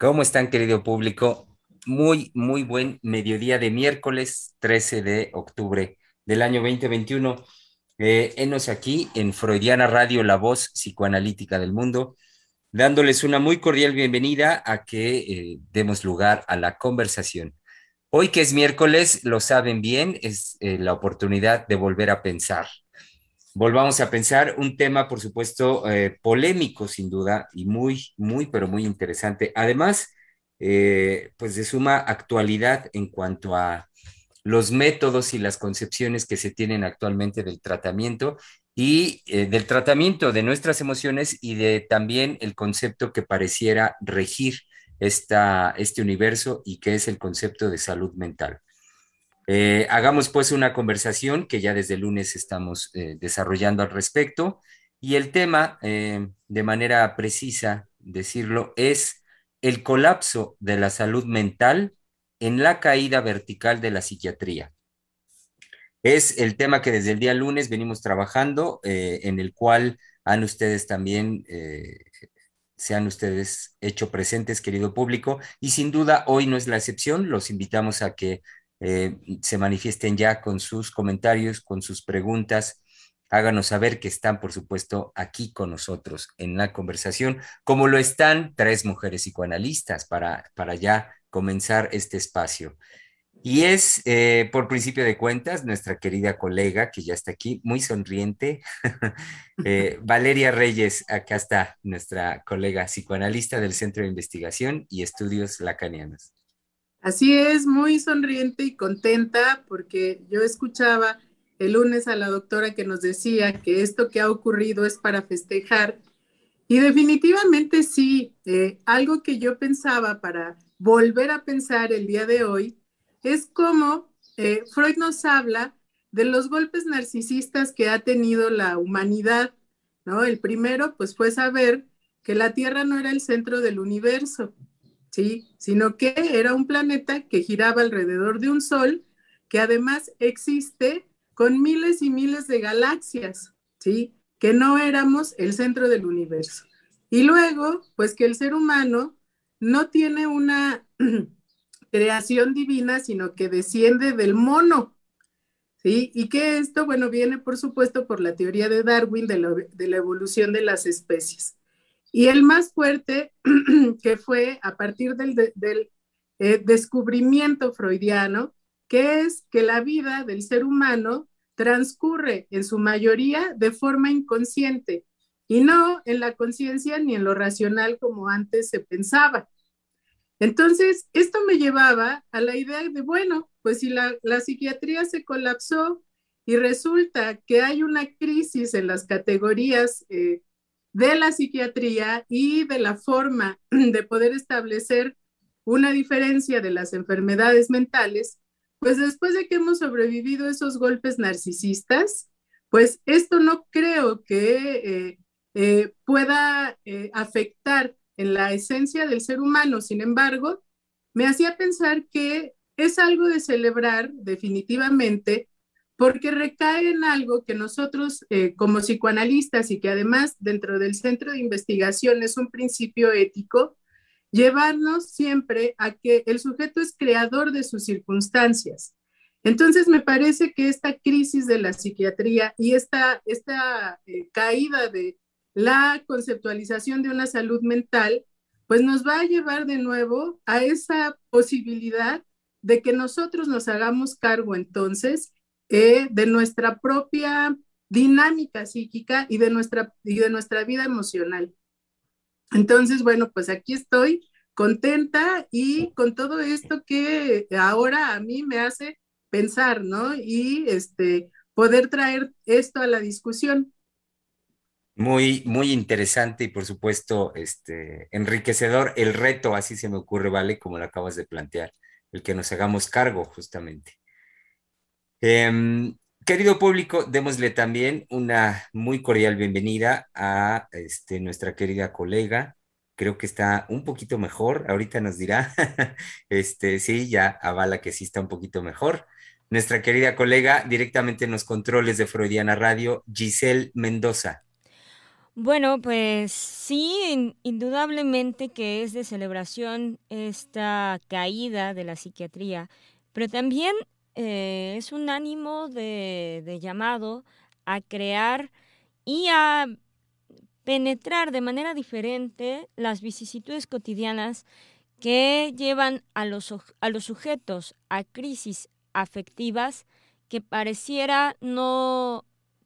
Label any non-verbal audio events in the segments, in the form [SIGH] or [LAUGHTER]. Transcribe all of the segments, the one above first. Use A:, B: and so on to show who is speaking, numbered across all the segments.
A: ¿Cómo están, querido público? Muy, muy buen mediodía de miércoles 13 de octubre del año 2021. Eh, enos aquí en Freudiana Radio, la voz psicoanalítica del mundo, dándoles una muy cordial bienvenida a que eh, demos lugar a la conversación. Hoy que es miércoles, lo saben bien, es eh, la oportunidad de volver a pensar, volvamos a pensar un tema, por supuesto, eh, polémico sin duda y muy, muy, pero muy interesante. Además, eh, pues de suma actualidad en cuanto a los métodos y las concepciones que se tienen actualmente del tratamiento y eh, del tratamiento de nuestras emociones y de también el concepto que pareciera regir esta, este universo y que es el concepto de salud mental. Eh, hagamos pues una conversación que ya desde lunes estamos eh, desarrollando al respecto y el tema, eh, de manera precisa decirlo, es el colapso de la salud mental en la caída vertical de la psiquiatría. Es el tema que desde el día lunes venimos trabajando, en el cual han ustedes también sean ustedes hecho presentes, querido público, y sin duda hoy no es la excepción. Los invitamos a que eh, se manifiesten ya con sus comentarios, con sus preguntas. Háganos saber que están, por supuesto, aquí con nosotros en la conversación, como lo están tres mujeres psicoanalistas para, para ya comenzar este espacio. Y es, eh, por principio de cuentas, nuestra querida colega, que ya está aquí, muy sonriente, [LAUGHS] eh, [LAUGHS] Valeria Reyes, acá está nuestra colega psicoanalista del Centro de Investigación y Estudios Lacanianos.
B: Así es, muy sonriente y contenta porque yo escuchaba el lunes a la doctora que nos decía que esto que ha ocurrido es para festejar. Y definitivamente sí, eh, algo que yo pensaba para volver a pensar el día de hoy es cómo eh, Freud nos habla de los golpes narcisistas que ha tenido la humanidad, ¿no? El primero, pues fue saber que la Tierra no era el centro del universo, ¿sí? Sino que era un planeta que giraba alrededor de un sol que además existe con miles y miles de galaxias, ¿sí? Que no éramos el centro del universo. Y luego, pues que el ser humano no tiene una [CLEARS THROAT] creación divina, sino que desciende del mono, ¿sí? Y que esto, bueno, viene por supuesto por la teoría de Darwin de la, de la evolución de las especies. Y el más fuerte, [CLEARS THROAT] que fue a partir del, eh, descubrimiento freudiano, que es que la vida del ser humano transcurre en su mayoría de forma inconsciente y no en la conciencia ni en lo racional como antes se pensaba. Entonces, esto me llevaba a la idea de, bueno, pues si la, psiquiatría se colapsó y resulta que hay una crisis en las categorías eh, de la psiquiatría y de la forma [CLEARS THROAT] de poder establecer una diferencia de las enfermedades mentales, pues después de que hemos sobrevivido esos golpes narcisistas, pues esto no creo que eh, eh, pueda eh, afectar en la esencia del ser humano. Sin embargo, me hacía pensar que es algo de celebrar definitivamente porque recae en algo que nosotros eh, como psicoanalistas y que además dentro del centro de investigación es un principio ético, llevarnos siempre a que el sujeto es creador de sus circunstancias. Entonces, me parece que esta crisis de la psiquiatría y esta, esta eh, caída de la conceptualización de una salud mental, pues nos va a llevar de nuevo a esa posibilidad de que nosotros nos hagamos cargo entonces eh, de nuestra propia dinámica psíquica y de, nuestra, y de nuestra vida emocional. Entonces, bueno, pues aquí estoy contenta y con todo esto que ahora a mí me hace pensar, ¿no? Y este, poder traer esto a la discusión.
A: Muy, muy interesante y por supuesto, este, enriquecedor el reto, así se me ocurre, ¿vale? Como lo acabas de plantear, el que nos hagamos cargo justamente. Em, querido público, démosle también una muy cordial bienvenida a este, nuestra querida colega. Creo que está un poquito mejor, ahorita nos dirá. [LAUGHS] este, sí, ya avala que sí está un poquito mejor. Nuestra querida colega directamente en los controles de Freudiana Radio, Giselle Mendoza.
C: Bueno, pues sí, indudablemente que es de celebración esta caída de la psiquiatría, pero también eh, es un ánimo de, de llamado a crear y a penetrar de manera diferente las vicisitudes cotidianas que llevan a los, a los sujetos a crisis afectivas que pareciera no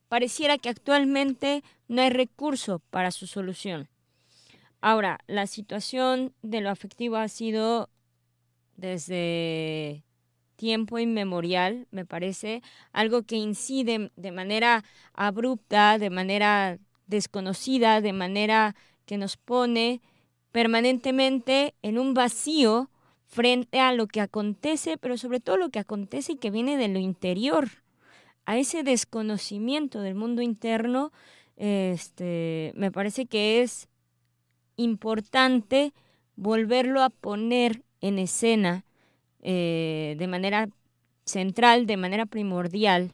C: pareciera que actualmente no hay recurso para su solución. Ahora, la situación de lo afectivo ha sido desde tiempo inmemorial, me parece, algo que incide de manera abrupta, de manera desconocida, de manera que nos pone permanentemente en un vacío frente a lo que acontece, pero sobre todo lo que acontece y que viene de lo interior a ese desconocimiento del mundo interno, este, me parece que es importante volverlo a poner en escena eh, de manera central, de manera primordial,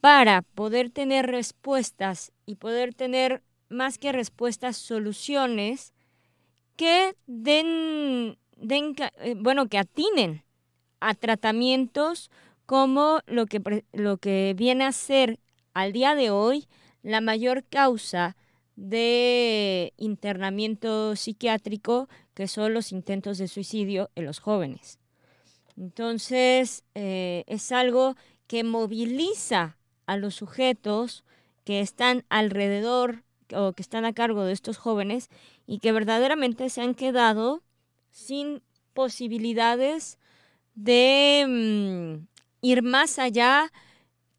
C: para poder tener respuestas y poder tener más que respuestas, soluciones que den, den eh, bueno, que atinen a tratamientos como lo que, lo que viene a ser al día de hoy la mayor causa de internamiento psiquiátrico, que son los intentos de suicidio en los jóvenes. Entonces, eh, es algo que moviliza a los sujetos que están alrededor o que están a cargo de estos jóvenes y que verdaderamente se han quedado sin posibilidades de mm, ir más allá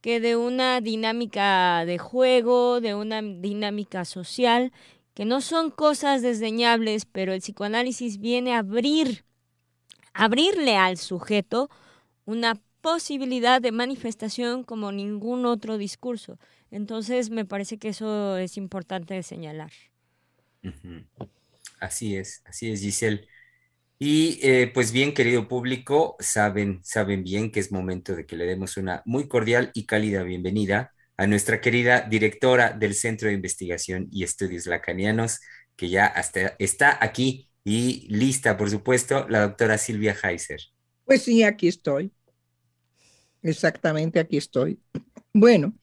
C: que de una dinámica de juego, de una dinámica social, que no son cosas desdeñables, pero el psicoanálisis viene a abrir, abrirle al sujeto una posibilidad de manifestación como ningún otro discurso. Entonces, me parece que eso es importante señalar.
A: Así es, así es, Giselle. Y eh, pues bien, querido público, saben, saben bien que es momento de que le demos una muy cordial y cálida bienvenida a nuestra querida directora del Centro de Investigación y Estudios Lacanianos, que ya hasta está aquí y lista, por supuesto, la doctora Silvia Heiser.
D: Pues sí, aquí estoy. Exactamente, aquí estoy. Bueno,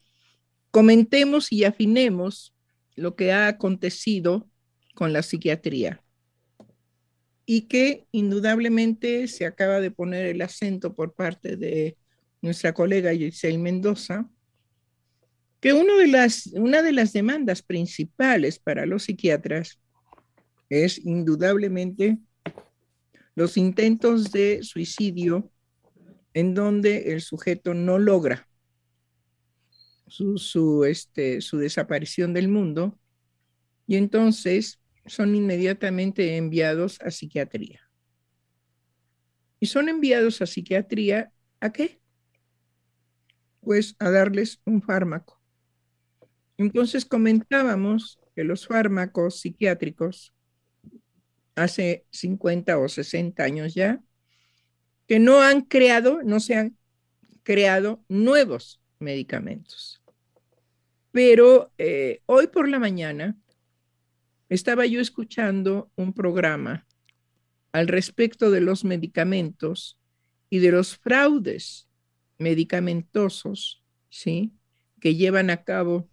D: comentemos y afinemos lo que ha acontecido con la psiquiatría y que indudablemente se acaba de poner el acento por parte de nuestra colega Giselle Mendoza, que uno de las, una de las demandas principales para los psiquiatras es indudablemente los intentos de suicidio en donde el sujeto no logra su, su, este, su desaparición del mundo y entonces son inmediatamente enviados a psiquiatría. Y son enviados a psiquiatría ¿a qué? Pues a darles un fármaco. Entonces comentábamos que los fármacos psiquiátricos hace 50 o 60 años ya, que no han creado, no se han creado nuevos medicamentos. Pero eh, hoy por la mañana estaba yo escuchando un programa al respecto de los medicamentos y de los fraudes medicamentosos, ¿sí? Que llevan a cabo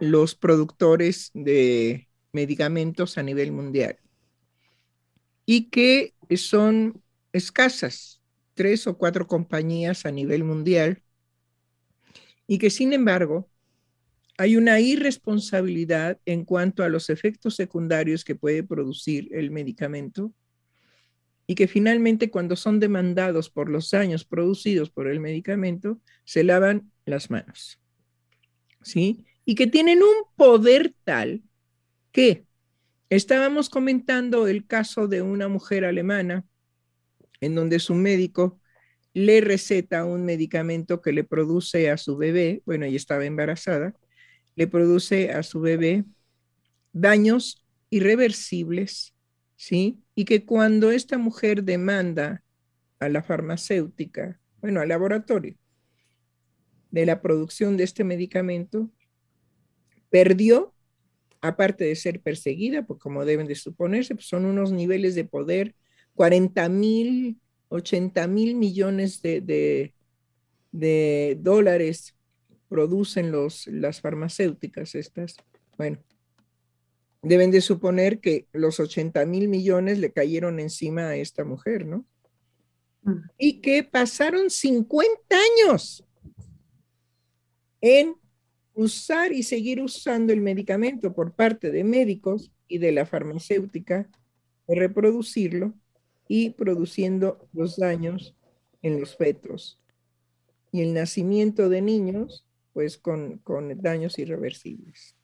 D: los productores de medicamentos a nivel mundial y que son escasas, tres o cuatro compañías a nivel mundial y que sin embargo hay una irresponsabilidad en cuanto a los efectos secundarios que puede producir el medicamento y que finalmente cuando son demandados por los daños producidos por el medicamento, se lavan las manos. ¿Sí? Y que tienen un poder tal que estábamos comentando el caso de una mujer alemana en donde su médico le receta un medicamento que le produce a su bebé, bueno, ella estaba embarazada, le produce a su bebé daños irreversibles, ¿sí? Y que cuando esta mujer demanda a la farmacéutica, bueno, al laboratorio, de la producción de este medicamento, perdió, aparte de ser perseguida, pues como deben de suponerse, pues son unos niveles de poder, 40 mil, 80 mil millones de, de, dólares producen los, las farmacéuticas estas. Bueno, deben de suponer que los 80 mil millones le cayeron encima a esta mujer, ¿no? Mm. Y que pasaron 50 años en usar y seguir usando el medicamento por parte de médicos y de la farmacéutica, reproducirlo y produciendo los daños en los fetos. Y el nacimiento de niños, pues con, con daños irreversibles.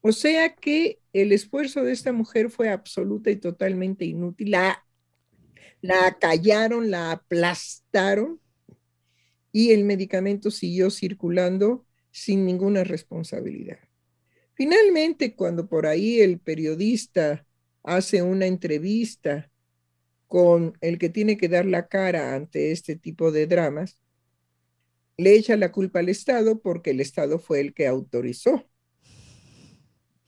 D: O sea que el esfuerzo de esta mujer fue absoluta y totalmente inútil. La, la acallaron, la aplastaron y el medicamento siguió circulando sin ninguna responsabilidad. Finalmente, cuando por ahí el periodista hace una entrevista con el que tiene que dar la cara ante este tipo de dramas, le echa la culpa al Estado porque el Estado fue el que autorizó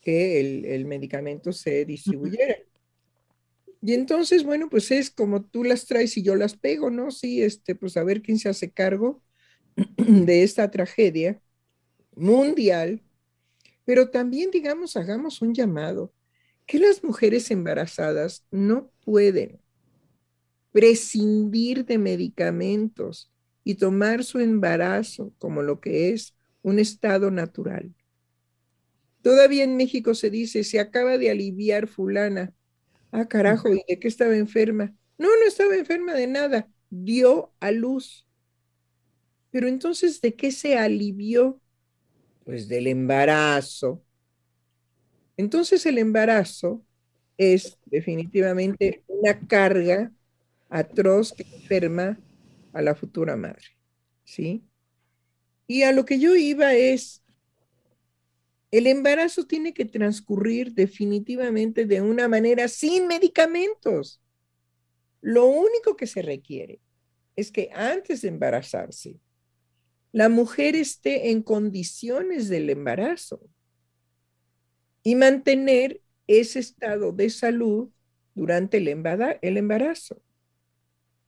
D: que el, el medicamento se distribuyera. Y entonces, bueno, pues es como tú las traes y yo las pego, ¿no? Sí, este, pues a ver quién se hace cargo [CLEARS THROAT] de esta tragedia mundial, pero también, digamos, hagamos un llamado, que las mujeres embarazadas no pueden prescindir de medicamentos y tomar su embarazo como lo que es un estado natural. Todavía en México se dice, se acaba de aliviar fulana. Ah, carajo, ¿y de qué estaba enferma? No, no estaba enferma de nada, dio a luz. Pero entonces, ¿de qué se alivió? Pues del embarazo. Entonces el embarazo es definitivamente una carga atroz que enferma a la futura madre, ¿sí? Y a lo que yo iba es, el embarazo tiene que transcurrir definitivamente de una manera sin medicamentos. Lo único que se requiere es que antes de embarazarse, la mujer esté en condiciones del embarazo y mantener ese estado de salud durante el embarazo.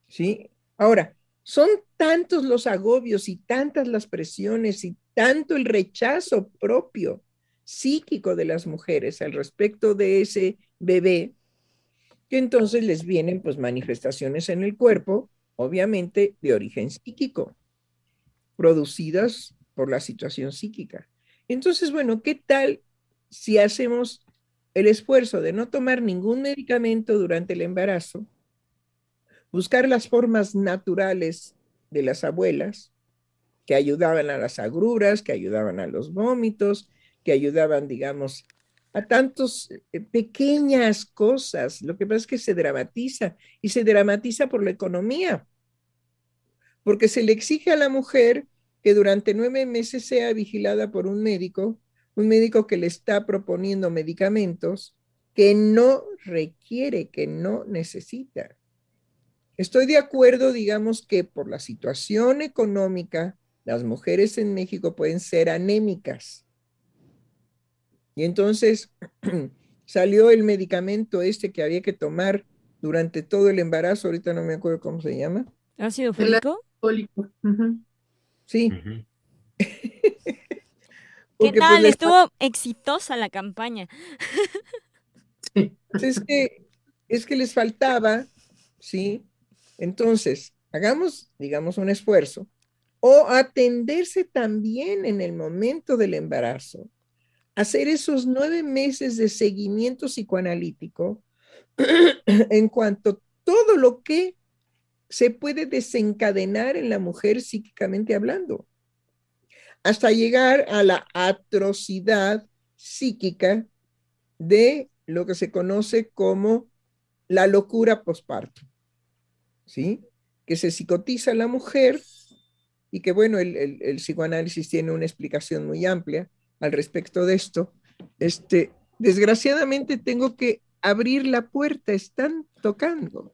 D: ¿Sí? Ahora, son tantos los agobios y tantas las presiones y tanto el rechazo propio psíquico de las mujeres al respecto de ese bebé, que entonces les vienen pues manifestaciones en el cuerpo, obviamente de origen psíquico producidas por la situación psíquica. Entonces, bueno, ¿qué tal si hacemos el esfuerzo de no tomar ningún medicamento durante el embarazo, buscar las formas naturales de las abuelas que ayudaban a las agruras, que ayudaban a los vómitos, que ayudaban, digamos, a tantas eh, pequeñas cosas. Lo que pasa es que se dramatiza y se dramatiza por la economía porque se le exige a la mujer que durante nueve meses sea vigilada por un médico, un médico que le está proponiendo medicamentos que no requiere, que no necesita. Estoy de acuerdo, digamos, que por la situación económica, las mujeres en México pueden ser anémicas. Y entonces [CLEARS THROAT] salió el medicamento este que había que tomar durante todo el embarazo, ahorita no me acuerdo cómo se llama.
C: ¿Ácido fólico?
D: Sí. [LAUGHS]
C: ¿Qué tal? Pues, Estuvo exitosa la campaña.
D: Pues, es, que, es que les faltaba, ¿sí? Entonces, hagamos, digamos, un esfuerzo o atenderse también en el momento del embarazo, hacer esos nueve meses de seguimiento psicoanalítico [CLEARS THROAT] en cuanto todo lo que se puede desencadenar en la mujer psíquicamente hablando. hasta llegar a la atrocidad psíquica de lo que se conoce como la locura posparto, ¿sí? Que se psicotiza a la mujer y que, bueno, el, el, psicoanálisis tiene una explicación muy amplia al respecto de esto. Este, desgraciadamente tengo que abrir la puerta, están tocando.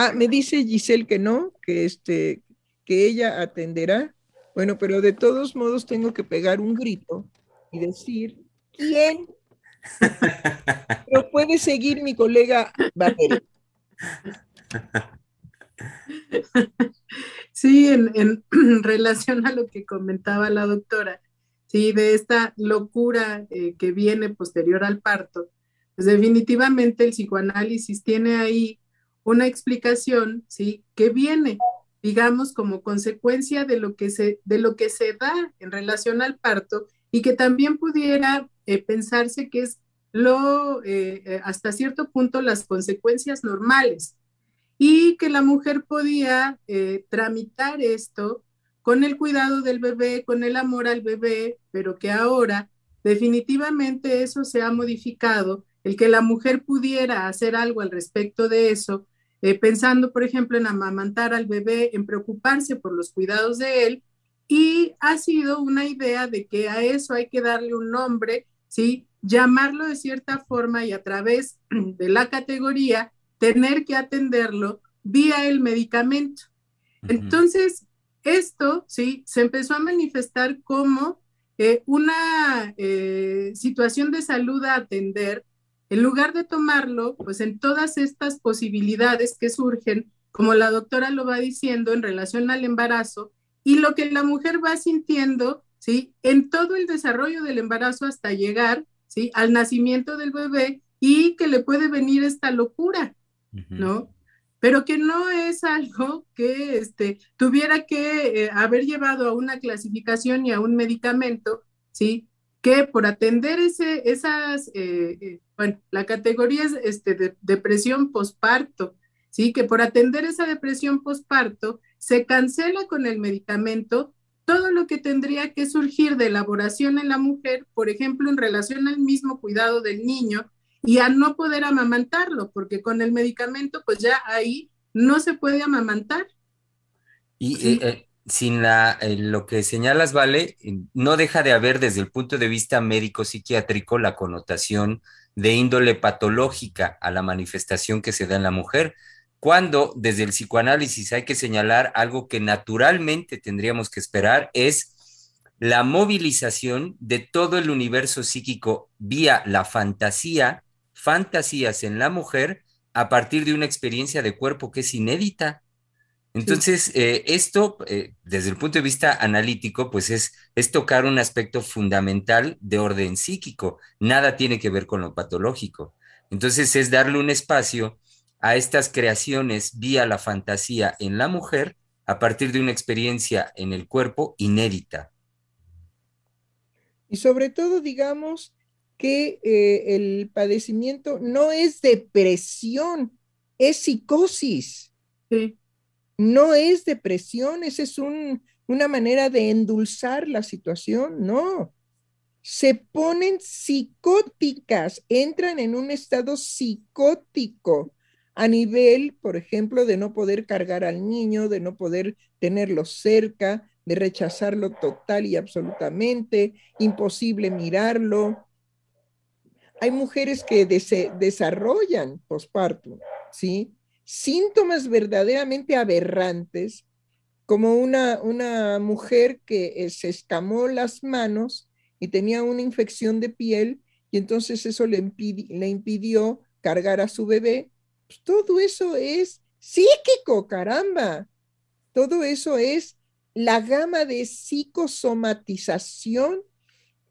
D: Ah, me dice Giselle que no, que, este, que ella atenderá. Bueno, pero de todos modos tengo que pegar un grito y decir, ¿quién? [LAUGHS] pero puede seguir mi colega Valeria.
B: Sí, en, en, [CLEARS THROAT] relación a lo que comentaba la doctora, sí, de esta locura eh, que viene posterior al parto, pues definitivamente el psicoanálisis tiene ahí una explicación, ¿sí? Que viene, digamos, como consecuencia de lo que se, de lo que se da en relación al parto y que también pudiera eh, pensarse que es lo, eh, eh, hasta cierto punto, las consecuencias normales y que la mujer podía tramitar esto con el cuidado del bebé, con el amor al bebé, pero que ahora definitivamente eso se ha modificado, el que la mujer pudiera hacer algo al respecto de eso eh, pensando, por ejemplo, en amamantar al bebé, en preocuparse por los cuidados de él, y ha sido una idea de que a eso hay que darle un nombre, ¿sí? Llamarlo de cierta forma y a través [CLEARS THROAT] de la categoría tener que atenderlo vía el medicamento. Entonces, esto, ¿sí? Se empezó a manifestar como eh, una eh, situación de salud a atender en lugar de tomarlo, pues en todas estas posibilidades que surgen, como la doctora lo va diciendo en relación al embarazo, y lo que la mujer va sintiendo, ¿sí? En todo el desarrollo del embarazo hasta llegar, ¿sí? Al nacimiento del bebé y que le puede venir esta locura, ¿no? Pero que no es algo que este, tuviera que eh, haber llevado a una clasificación y a un medicamento, ¿sí? Que por atender ese, esas eh, eh, bueno, la categoría es este, de, depresión posparto, ¿sí? Que por atender esa depresión posparto se cancela con el medicamento todo lo que tendría que surgir de elaboración en la mujer, por ejemplo, en relación al mismo cuidado del niño y a no poder amamantarlo, porque con el medicamento, pues ya ahí no se puede amamantar.
A: Y eh, sin la, eh, lo que señalas, Vale, no deja de haber desde el punto de vista médico-psiquiátrico la connotación de índole patológica a la manifestación que se da en la mujer, cuando desde el psicoanálisis hay que señalar algo que naturalmente tendríamos que esperar, es la movilización de todo el universo psíquico vía la fantasía, fantasías en la mujer a partir de una experiencia de cuerpo que es inédita. Entonces, eh, esto, eh, desde el punto de vista analítico, pues es, es tocar un aspecto fundamental de orden psíquico. Nada tiene que ver con lo patológico. Entonces, es darle un espacio a estas creaciones vía la fantasía en la mujer a partir de una experiencia en el cuerpo inédita.
D: Y sobre todo, digamos que eh, el padecimiento no es depresión, es psicosis. Sí no es depresión, esa es una manera de endulzar la situación, no. Se ponen psicóticas, entran en un estado psicótico a nivel, por ejemplo, de no poder cargar al niño, de no poder tenerlo cerca, de rechazarlo total y absolutamente, imposible mirarlo. Hay mujeres que desarrollan posparto, ¿sí? Síntomas verdaderamente aberrantes, como una, una mujer que eh, se escamó las manos y tenía una infección de piel y entonces eso le, impidió cargar a su bebé. Pues todo eso es psíquico, caramba. Todo eso es la gama de psicosomatización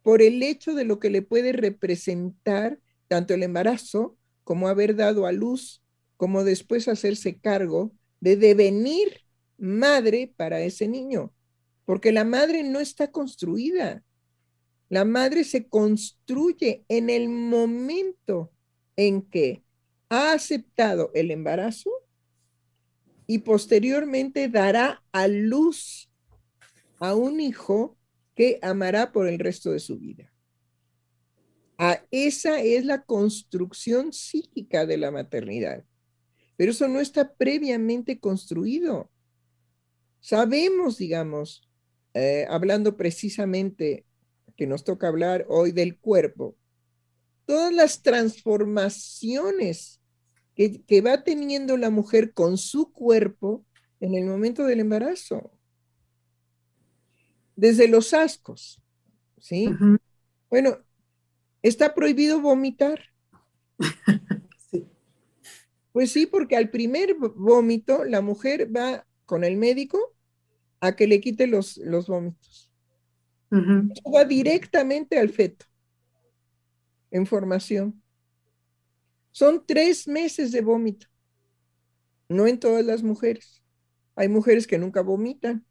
D: por el hecho de lo que le puede representar tanto el embarazo como haber dado a luz como después hacerse cargo de devenir madre para ese niño, porque la madre no está construida. La madre se construye en el momento en que ha aceptado el embarazo y posteriormente dará a luz a un hijo que amará por el resto de su vida. Ah, esa es la construcción psíquica de la maternidad. Pero eso no está previamente construido. Sabemos, digamos, eh, hablando precisamente que nos toca hablar hoy del cuerpo, todas las transformaciones que, que va teniendo la mujer con su cuerpo en el momento del embarazo desde los ascos, ¿sí? Bueno, está prohibido vomitar. [LAUGHS] Pues sí, porque al primer vómito la mujer va con el médico a que le quite los, los vómitos. Va directamente al feto en formación. Son tres meses de vómito. No en todas las mujeres. Hay mujeres que nunca vomitan.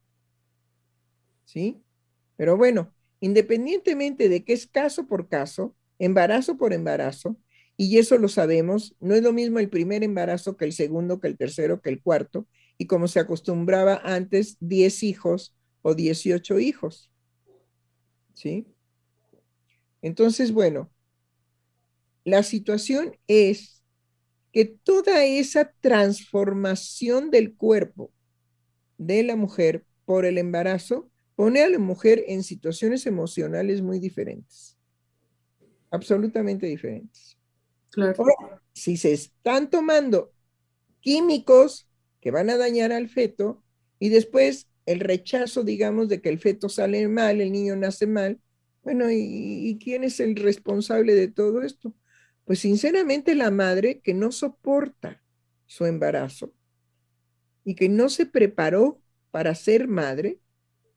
D: ¿sí? Pero bueno, independientemente de que es caso por caso, embarazo por embarazo, y eso lo sabemos, no es lo mismo el primer embarazo que el segundo, que el tercero, que el cuarto, y como se acostumbraba antes, 10 hijos o 18 hijos. ¿Sí? Entonces, bueno, la situación es que toda esa transformación del cuerpo de la mujer por el embarazo pone a la mujer en situaciones emocionales muy diferentes, absolutamente diferentes. Claro. si se están tomando químicos que van a dañar al feto y después el rechazo, digamos, de que el feto sale mal, el niño nace mal, bueno, ¿y, quién es el responsable de todo esto? Pues sinceramente la madre que no soporta su embarazo y que no se preparó para ser madre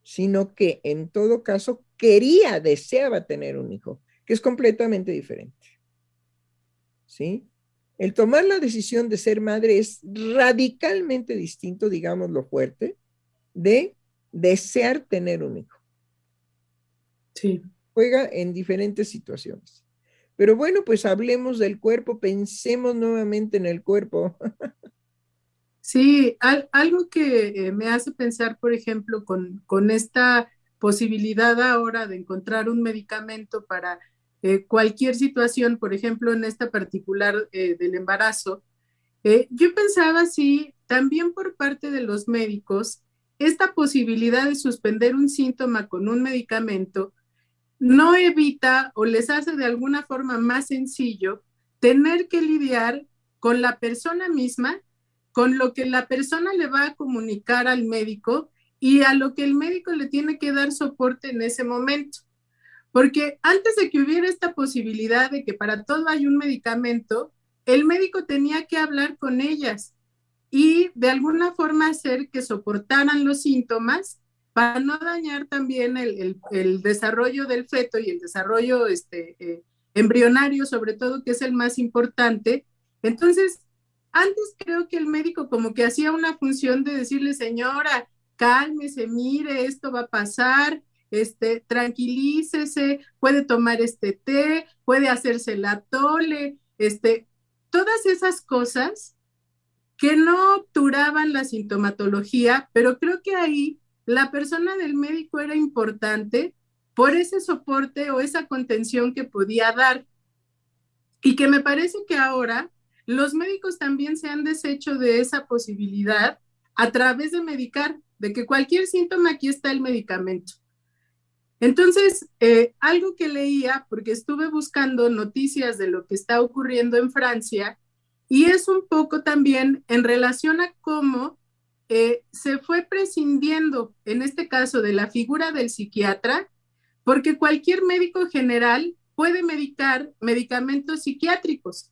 D: sino que en todo caso quería, deseaba tener un hijo, que es completamente diferente. ¿Sí? El tomar la decisión de ser madre es radicalmente distinto, digamos lo fuerte, de desear tener un hijo. Sí. Juega en diferentes situaciones. Pero bueno, pues hablemos del cuerpo, pensemos nuevamente en el cuerpo. [LAUGHS]
B: Sí, algo que eh, me hace pensar, por ejemplo, con, con, esta posibilidad ahora de encontrar un medicamento para eh, cualquier situación, por ejemplo, en esta particular eh, del embarazo, yo pensaba si también por parte de los médicos, esta posibilidad de suspender un síntoma con un medicamento no evita o les hace de alguna forma más sencillo tener que lidiar con la persona misma con lo que la persona le va a comunicar al médico y a lo que el médico le tiene que dar soporte en ese momento. Porque antes de que hubiera esta posibilidad de que para todo hay un medicamento, el médico tenía que hablar con ellas y de alguna forma hacer que soportaran los síntomas para no dañar también el, desarrollo del feto y el desarrollo este, eh, embrionario, sobre todo, que es el más importante. Entonces, antes creo que el médico como que hacía una función de decirle, señora, cálmese, mire, esto va a pasar, este, tranquilícese, puede tomar este té, puede hacerse la tole, este, todas esas cosas que no obturaban la sintomatología, pero creo que ahí la persona del médico era importante por ese soporte o esa contención que podía dar. Y que me parece que ahora los médicos también se han deshecho de esa posibilidad a través de medicar, de que cualquier síntoma aquí está el medicamento. Entonces, eh, algo que leía, porque estuve buscando noticias de lo que está ocurriendo en Francia, y es un poco también en relación a cómo eh, se fue prescindiendo, en este caso, de la figura del psiquiatra, porque cualquier médico general puede medicar medicamentos psiquiátricos.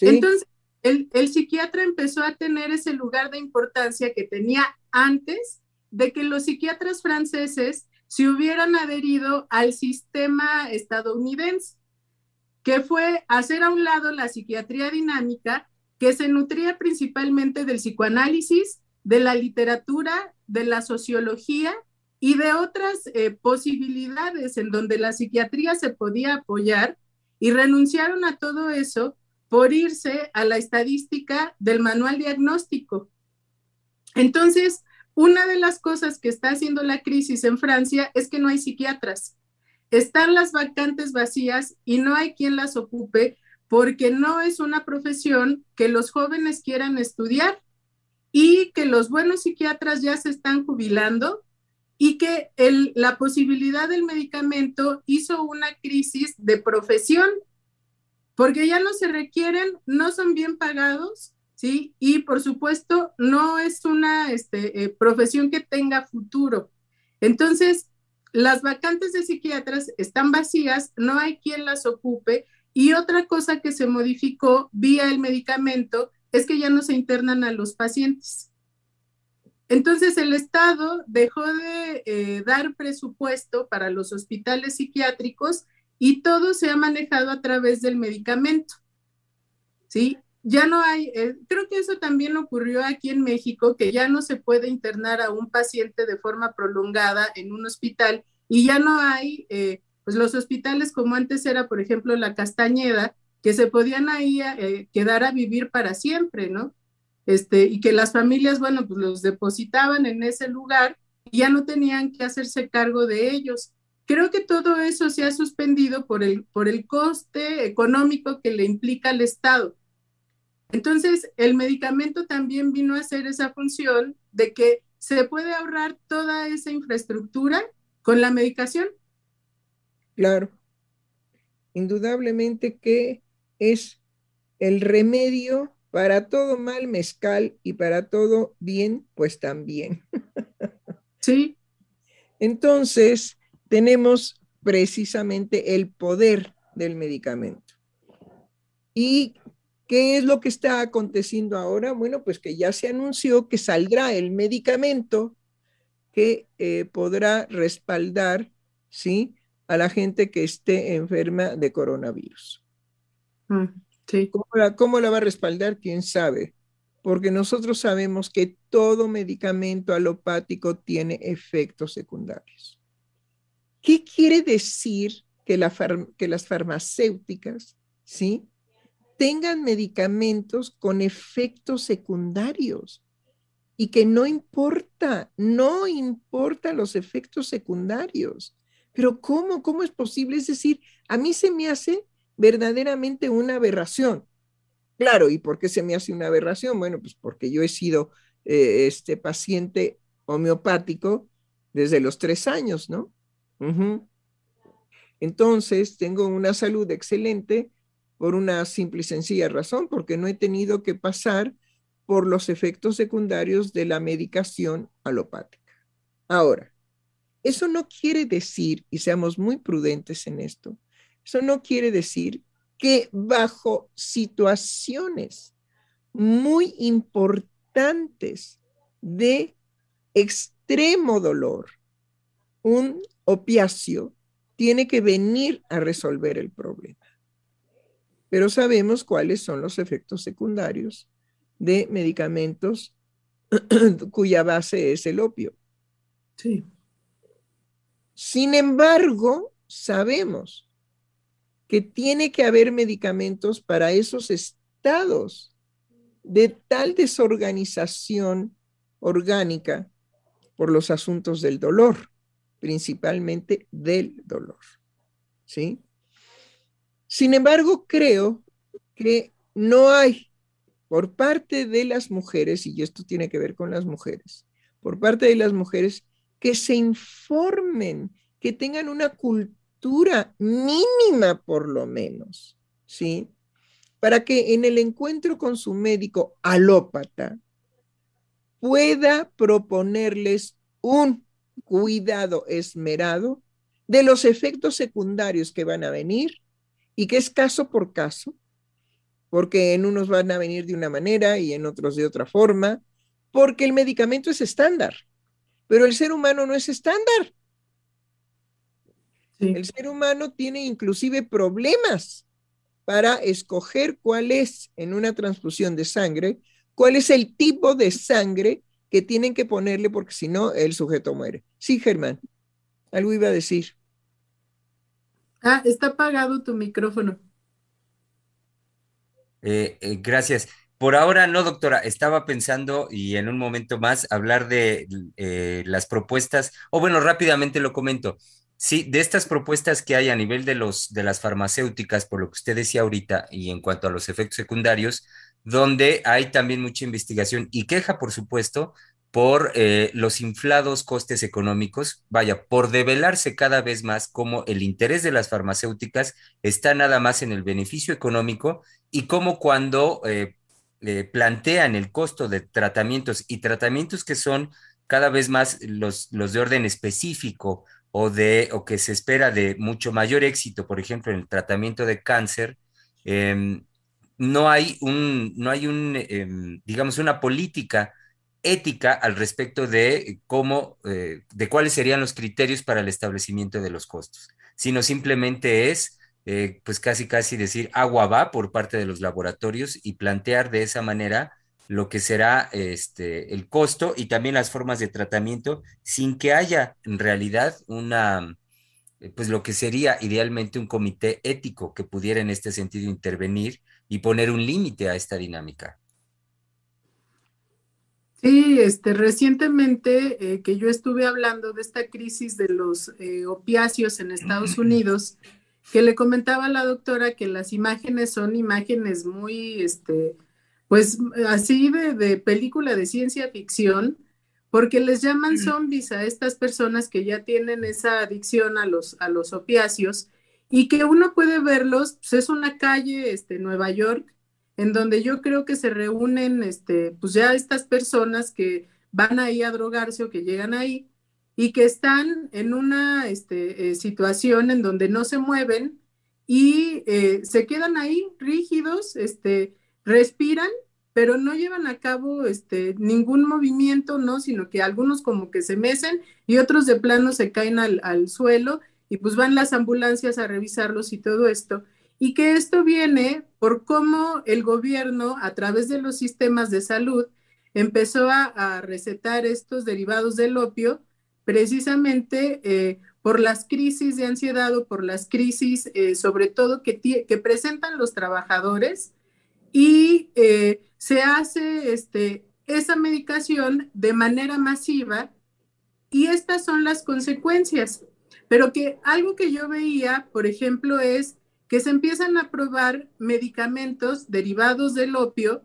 B: Entonces, el, psiquiatra empezó a tener ese lugar de importancia que tenía antes de que los psiquiatras franceses se hubieran adherido al sistema estadounidense, que fue hacer a un lado la psiquiatría dinámica, que se nutría principalmente del psicoanálisis, de la literatura, de la sociología y de otras eh, posibilidades en donde la psiquiatría se podía apoyar y renunciaron a todo eso por irse a la estadística del manual diagnóstico. Entonces, una de las cosas que está haciendo la crisis en Francia es que no hay psiquiatras. Están las vacantes vacías y no hay quien las ocupe porque no es una profesión que los jóvenes quieran estudiar y que los buenos psiquiatras ya se están jubilando y que la posibilidad del medicamento hizo una crisis de profesión, porque ya no se requieren, no son bien pagados, ¿sí? Y por supuesto, no es una este, eh, profesión que tenga futuro. Entonces, las vacantes de psiquiatras están vacías, no hay quien las ocupe. Y otra cosa que se modificó vía el medicamento es que ya no se internan a los pacientes. Entonces el Estado dejó de eh, dar presupuesto para los hospitales psiquiátricos y todo se ha manejado a través del medicamento. ¿Sí? Ya no hay, eh, creo que eso también ocurrió aquí en México, que ya no se puede internar a un paciente de forma prolongada en un hospital y ya no hay, eh, pues los hospitales como antes era, por ejemplo, la Castañeda, que se podían ahí quedar a vivir para siempre, ¿no? este, y que las familias, bueno, pues los depositaban en ese lugar y ya no tenían que hacerse cargo de ellos. Creo que todo eso se ha suspendido por el, por el coste económico que le implica al Estado. Entonces, el medicamento también vino a hacer esa función de que se puede ahorrar toda esa infraestructura con la medicación.
D: Claro. Indudablemente que es el remedio para todo mal mezcal y para todo bien, pues también. [LAUGHS]
B: Sí.
D: Entonces, tenemos precisamente el poder del medicamento. ¿Y qué es lo que está aconteciendo ahora? Bueno, pues que ya se anunció que saldrá el medicamento que eh, podrá respaldar, ¿sí? A la gente que esté enferma de coronavirus.
B: Mm.
D: ¿Cómo, la, va a respaldar? ¿Quién sabe? Porque nosotros sabemos que todo medicamento alopático tiene efectos secundarios. ¿Qué quiere decir que, que las farmacéuticas, ¿sí? Tengan medicamentos con efectos secundarios y que no importa, no importa los efectos secundarios. Pero ¿cómo? ¿Cómo es posible? Es decir, a mí se me hace verdaderamente una aberración. Claro, ¿y por qué se me hace una aberración? Bueno, pues porque yo he sido eh, este paciente homeopático desde los tres años, ¿no? Entonces, tengo una salud excelente por una simple y sencilla razón, porque no he tenido que pasar por los efectos secundarios de la medicación alopática. Ahora, eso no quiere decir, y seamos muy prudentes en esto, eso no quiere decir que bajo situaciones muy importantes de extremo dolor, un opiáceo tiene que venir a resolver el problema. Pero sabemos cuáles son los efectos secundarios de medicamentos [CLEARS THROAT] cuya base es el opio.
B: Sí.
D: Sin embargo, sabemos que tiene que haber medicamentos para esos estados de tal desorganización orgánica por los asuntos del dolor, principalmente del dolor. ¿Sí? Sin embargo, creo que no hay por parte de las mujeres, y esto tiene que ver con las mujeres, por parte de las mujeres que se informen, que tengan una cultura mínima por lo menos, ¿sí? Para que en el encuentro con su médico alópata pueda proponerles un cuidado esmerado de los efectos secundarios que van a venir y que es caso por caso, porque en unos van a venir de una manera y en otros de otra forma, porque el medicamento es estándar, pero el ser humano no es estándar. El ser humano tiene inclusive problemas para escoger cuál es en una transfusión de sangre, cuál es el tipo de sangre que tienen que ponerle porque si no el sujeto muere. Sí, Germán, algo iba a decir.
B: Ah, está apagado tu micrófono.
A: Eh, eh, gracias. Por ahora no, doctora. Estaba pensando y en un momento más hablar de eh, las propuestas, o bueno, rápidamente lo comento. Sí, de estas propuestas que hay a nivel de los de las farmacéuticas, por lo que usted decía ahorita, y en cuanto a los efectos secundarios, donde hay también mucha investigación y queja, por supuesto, por eh, los inflados costes económicos, vaya, por develarse cada vez más cómo el interés de las farmacéuticas está nada más en el beneficio económico y cómo cuando eh, plantean el costo de tratamientos y tratamientos que son cada vez más los, los de orden específico o, de, o que se espera de mucho mayor éxito, por ejemplo, en el tratamiento de cáncer, em, no hay un, no hay un, em, digamos, una política ética al respecto de cómo, eh, de cuáles serían los criterios para el establecimiento de los costos, sino simplemente es, eh, pues casi casi decir agua va por parte de los laboratorios y plantear de esa manera lo que será este, el costo y también las formas de tratamiento sin que haya en realidad una, eh, pues lo que sería idealmente un comité ético que pudiera en este sentido intervenir y poner un límite a esta dinámica.
B: Sí, este, recientemente eh, que yo estuve hablando de esta crisis de los eh, opiáceos en Estados Unidos, que le comentaba a la doctora que las imágenes son imágenes muy, este, pues así de, de película de ciencia ficción, porque les llaman zombies a estas personas que ya tienen esa adicción a los, a los opiáceos y que uno puede verlos, pues es una calle, este, Nueva York, en donde yo creo que se reúnen, este, pues ya estas personas que van ahí a drogarse o que llegan ahí y que están en una este, eh, situación en donde no se mueven y eh, se quedan ahí rígidos, este, respiran, pero no llevan a cabo este, ningún movimiento, ¿no? Sino que algunos como que se mecen y otros de plano se caen al, al suelo y pues van las ambulancias a revisarlos y todo esto y que esto viene por cómo el gobierno, a través de los sistemas de salud, empezó a, recetar estos derivados del opio precisamente eh, por las crisis de ansiedad o por las crisis, eh, sobre todo, que, que, presentan los trabajadores y eh, se hace este, esa medicación de manera masiva y estas son las consecuencias. Pero que algo que yo veía, por ejemplo, es que se empiezan a probar medicamentos derivados del opio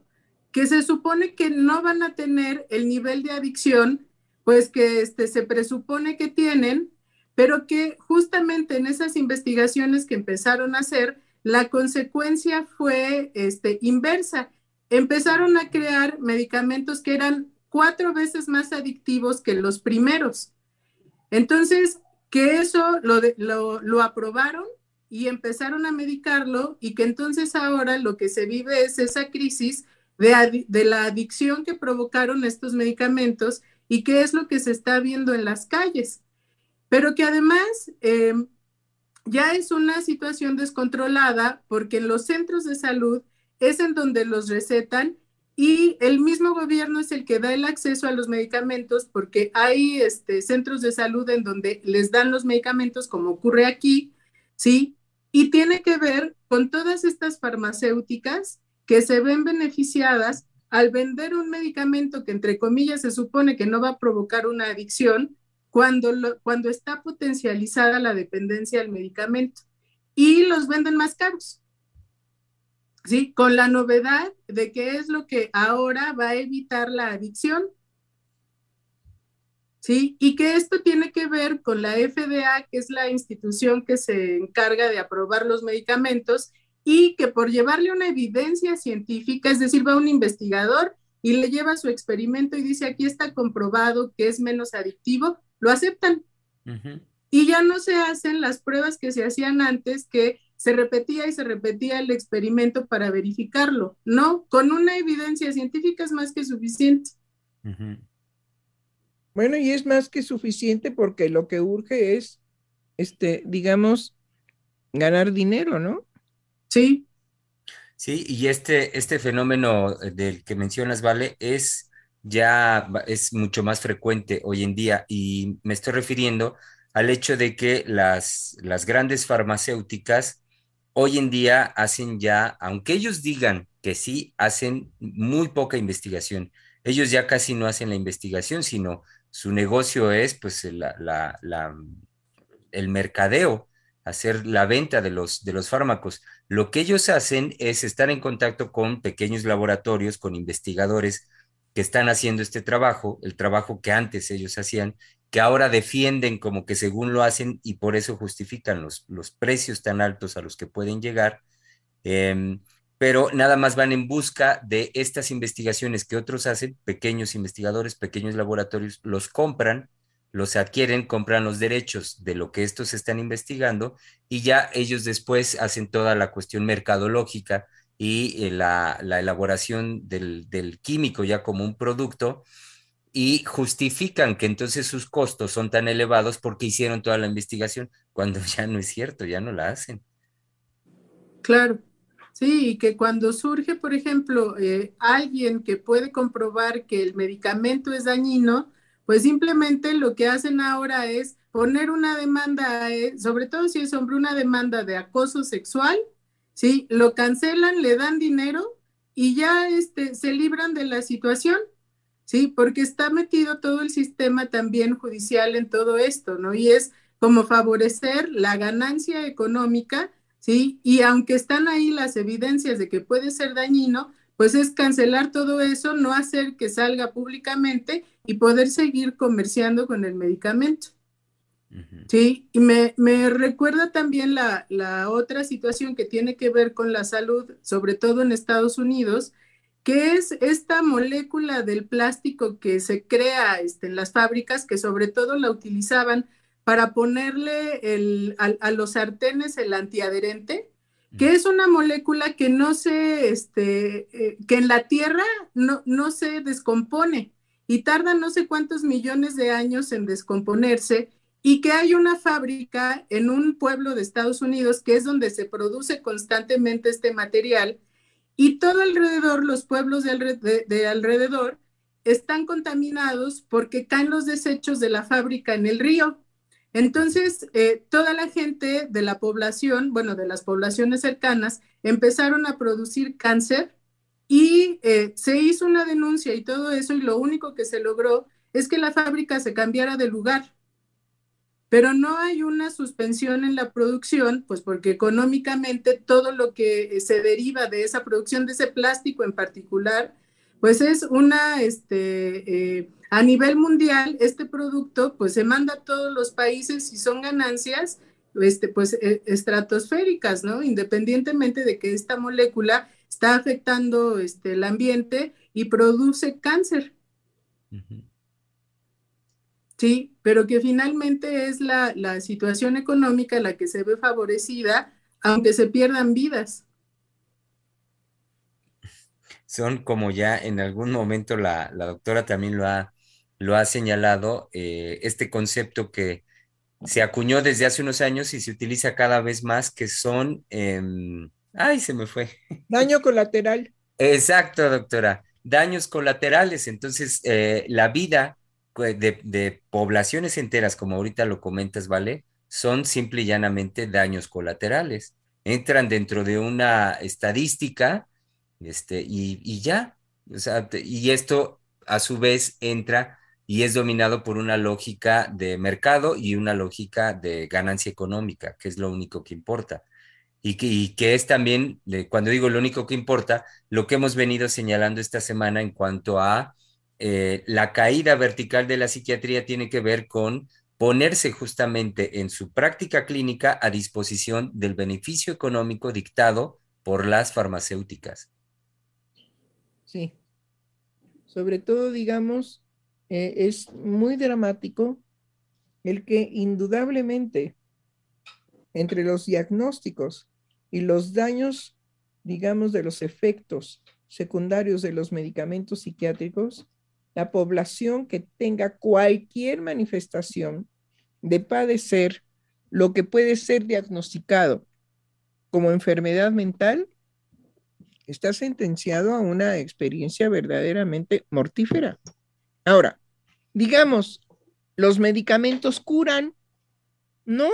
B: que se supone que no van a tener el nivel de adicción, pues que este, se presupone que tienen, pero que justamente en esas investigaciones que empezaron a hacer, la consecuencia fue este, inversa. Empezaron a crear medicamentos que eran cuatro veces más adictivos que los primeros. Entonces, que eso lo, lo, lo aprobaron y empezaron a medicarlo y que entonces ahora lo que se vive es esa crisis de, la adicción que provocaron estos medicamentos y qué es lo que se está viendo en las calles. Pero que además em, ya es una situación descontrolada porque en los centros de salud es en donde los recetan y el mismo gobierno es el que da el acceso a los medicamentos porque hay este, centros de salud en donde les dan los medicamentos como ocurre aquí, ¿sí? Y tiene que ver con todas estas farmacéuticas que se ven beneficiadas al vender un medicamento que entre comillas se supone que no va a provocar una adicción cuando, cuando está potencializada la dependencia del medicamento y los venden más caros. ¿Sí? Con la novedad de que es lo que ahora va a evitar la adicción ¿sí? Y que esto tiene que ver con la FDA, que es la institución que se encarga de aprobar los medicamentos y que por llevarle una evidencia científica, es decir, va un investigador y le lleva su experimento y dice, aquí está comprobado que es menos adictivo, lo aceptan. Y ya no se hacen las pruebas que se hacían antes, que se repetía y se repetía el experimento para verificarlo. No, con una evidencia científica es más que suficiente.
D: Bueno, y es más que suficiente porque lo que urge es, este, digamos, ganar dinero, ¿no?
B: Sí.
A: Sí, y este, este fenómeno del que mencionas, Vale, es ya es mucho más frecuente hoy en día y me estoy refiriendo al hecho de que las, las grandes farmacéuticas hoy en día hacen ya, aunque ellos digan que sí, hacen muy poca investigación. Ellos ya casi no hacen la investigación, sino su negocio es pues el mercadeo, hacer la venta de los, fármacos. Lo que ellos hacen es estar en contacto con pequeños laboratorios, con investigadores que están haciendo este trabajo, el trabajo que antes ellos hacían, que ahora defienden como que según lo hacen y por eso justifican los, los precios tan altos a los que pueden llegar, em, pero nada más van en busca de estas investigaciones que otros hacen, pequeños investigadores, pequeños laboratorios, los compran, los adquieren, compran los derechos de lo que estos están investigando y ya ellos después hacen toda la cuestión mercadológica y eh, la, elaboración del, del químico ya como un producto y justifican que entonces sus costos son tan elevados porque hicieron toda la investigación, cuando [LAUGHS] ya no es cierto, ya no la hacen.
B: Claro, sí, y que cuando surge, por ejemplo, eh, alguien que puede comprobar que el medicamento es dañino, pues simplemente lo que hacen ahora es poner una demanda, eh, sobre todo si es hombre, una demanda de acoso sexual, ¿sí? Lo cancelan, le dan dinero y ya este, se libran de la situación ¿sí? Porque está metido todo el sistema también judicial en todo esto, ¿no? Y es como favorecer la ganancia económica, ¿sí? Y aunque están ahí las evidencias de que puede ser dañino, pues es cancelar todo eso, no hacer que salga públicamente y poder seguir comerciando con el medicamento. Sí, y me, me recuerda también la, la, otra situación que tiene que ver con la salud, sobre todo en Estados Unidos, que es esta molécula del plástico que se crea este, en las fábricas, que sobre todo la utilizaban para ponerle el, a, los sartenes el antiadherente, que es una molécula que no se, este, eh, que en la tierra no, no se descompone y tarda no sé cuántos millones de años en descomponerse y que hay una fábrica en un pueblo de Estados Unidos que es donde se produce constantemente este material y todo alrededor, los pueblos de, alrededor, están contaminados porque caen los desechos de la fábrica en el río. Entonces, eh, toda la gente de la población, bueno, de las poblaciones cercanas, empezaron a producir cáncer y eh, se hizo una denuncia y todo eso, y lo único que se logró es que la fábrica se cambiara de lugar. Pero no hay una suspensión en la producción, pues porque económicamente todo lo que se deriva de esa producción, de ese plástico en particular, pues es una, este, eh, a nivel mundial, este producto, pues se manda a todos los países y son ganancias, este, pues e, estratosféricas, ¿no? Independientemente de que esta molécula está afectando este, el ambiente y produce cáncer. ¿sí? Pero que finalmente es la, situación económica la que se ve favorecida, aunque se pierdan vidas.
A: Son como ya en algún momento la, doctora también lo ha, lo ha señalado, eh, este concepto que se acuñó desde hace unos años y se utiliza cada vez más, que son, em, ay, se me fue. [LAUGHS]
D: Daño colateral.
A: Exacto, doctora. Daños colaterales. Entonces, eh, la vida de, poblaciones enteras, como ahorita lo comentas, ¿vale? Son simple y llanamente daños colaterales. Entran dentro de una estadística este, y, ya. y esto a su vez entra y es dominado por una lógica de mercado y una lógica de ganancia económica, que es lo único que importa. Y que, y que, es también, cuando digo lo único que importa, lo que hemos venido señalando esta semana en cuanto a eh, la caída vertical de la psiquiatría tiene que ver con ponerse justamente en su práctica clínica a disposición del beneficio económico dictado por las farmacéuticas.
D: Sí. Sobre todo, digamos, eh, es muy dramático el que indudablemente entre los diagnósticos y los daños, digamos, de los efectos secundarios de los medicamentos psiquiátricos, la población que tenga cualquier manifestación de padecer lo que puede ser diagnosticado como enfermedad mental, está sentenciado a una experiencia verdaderamente mortífera. Ahora, digamos, ¿los medicamentos curan? No,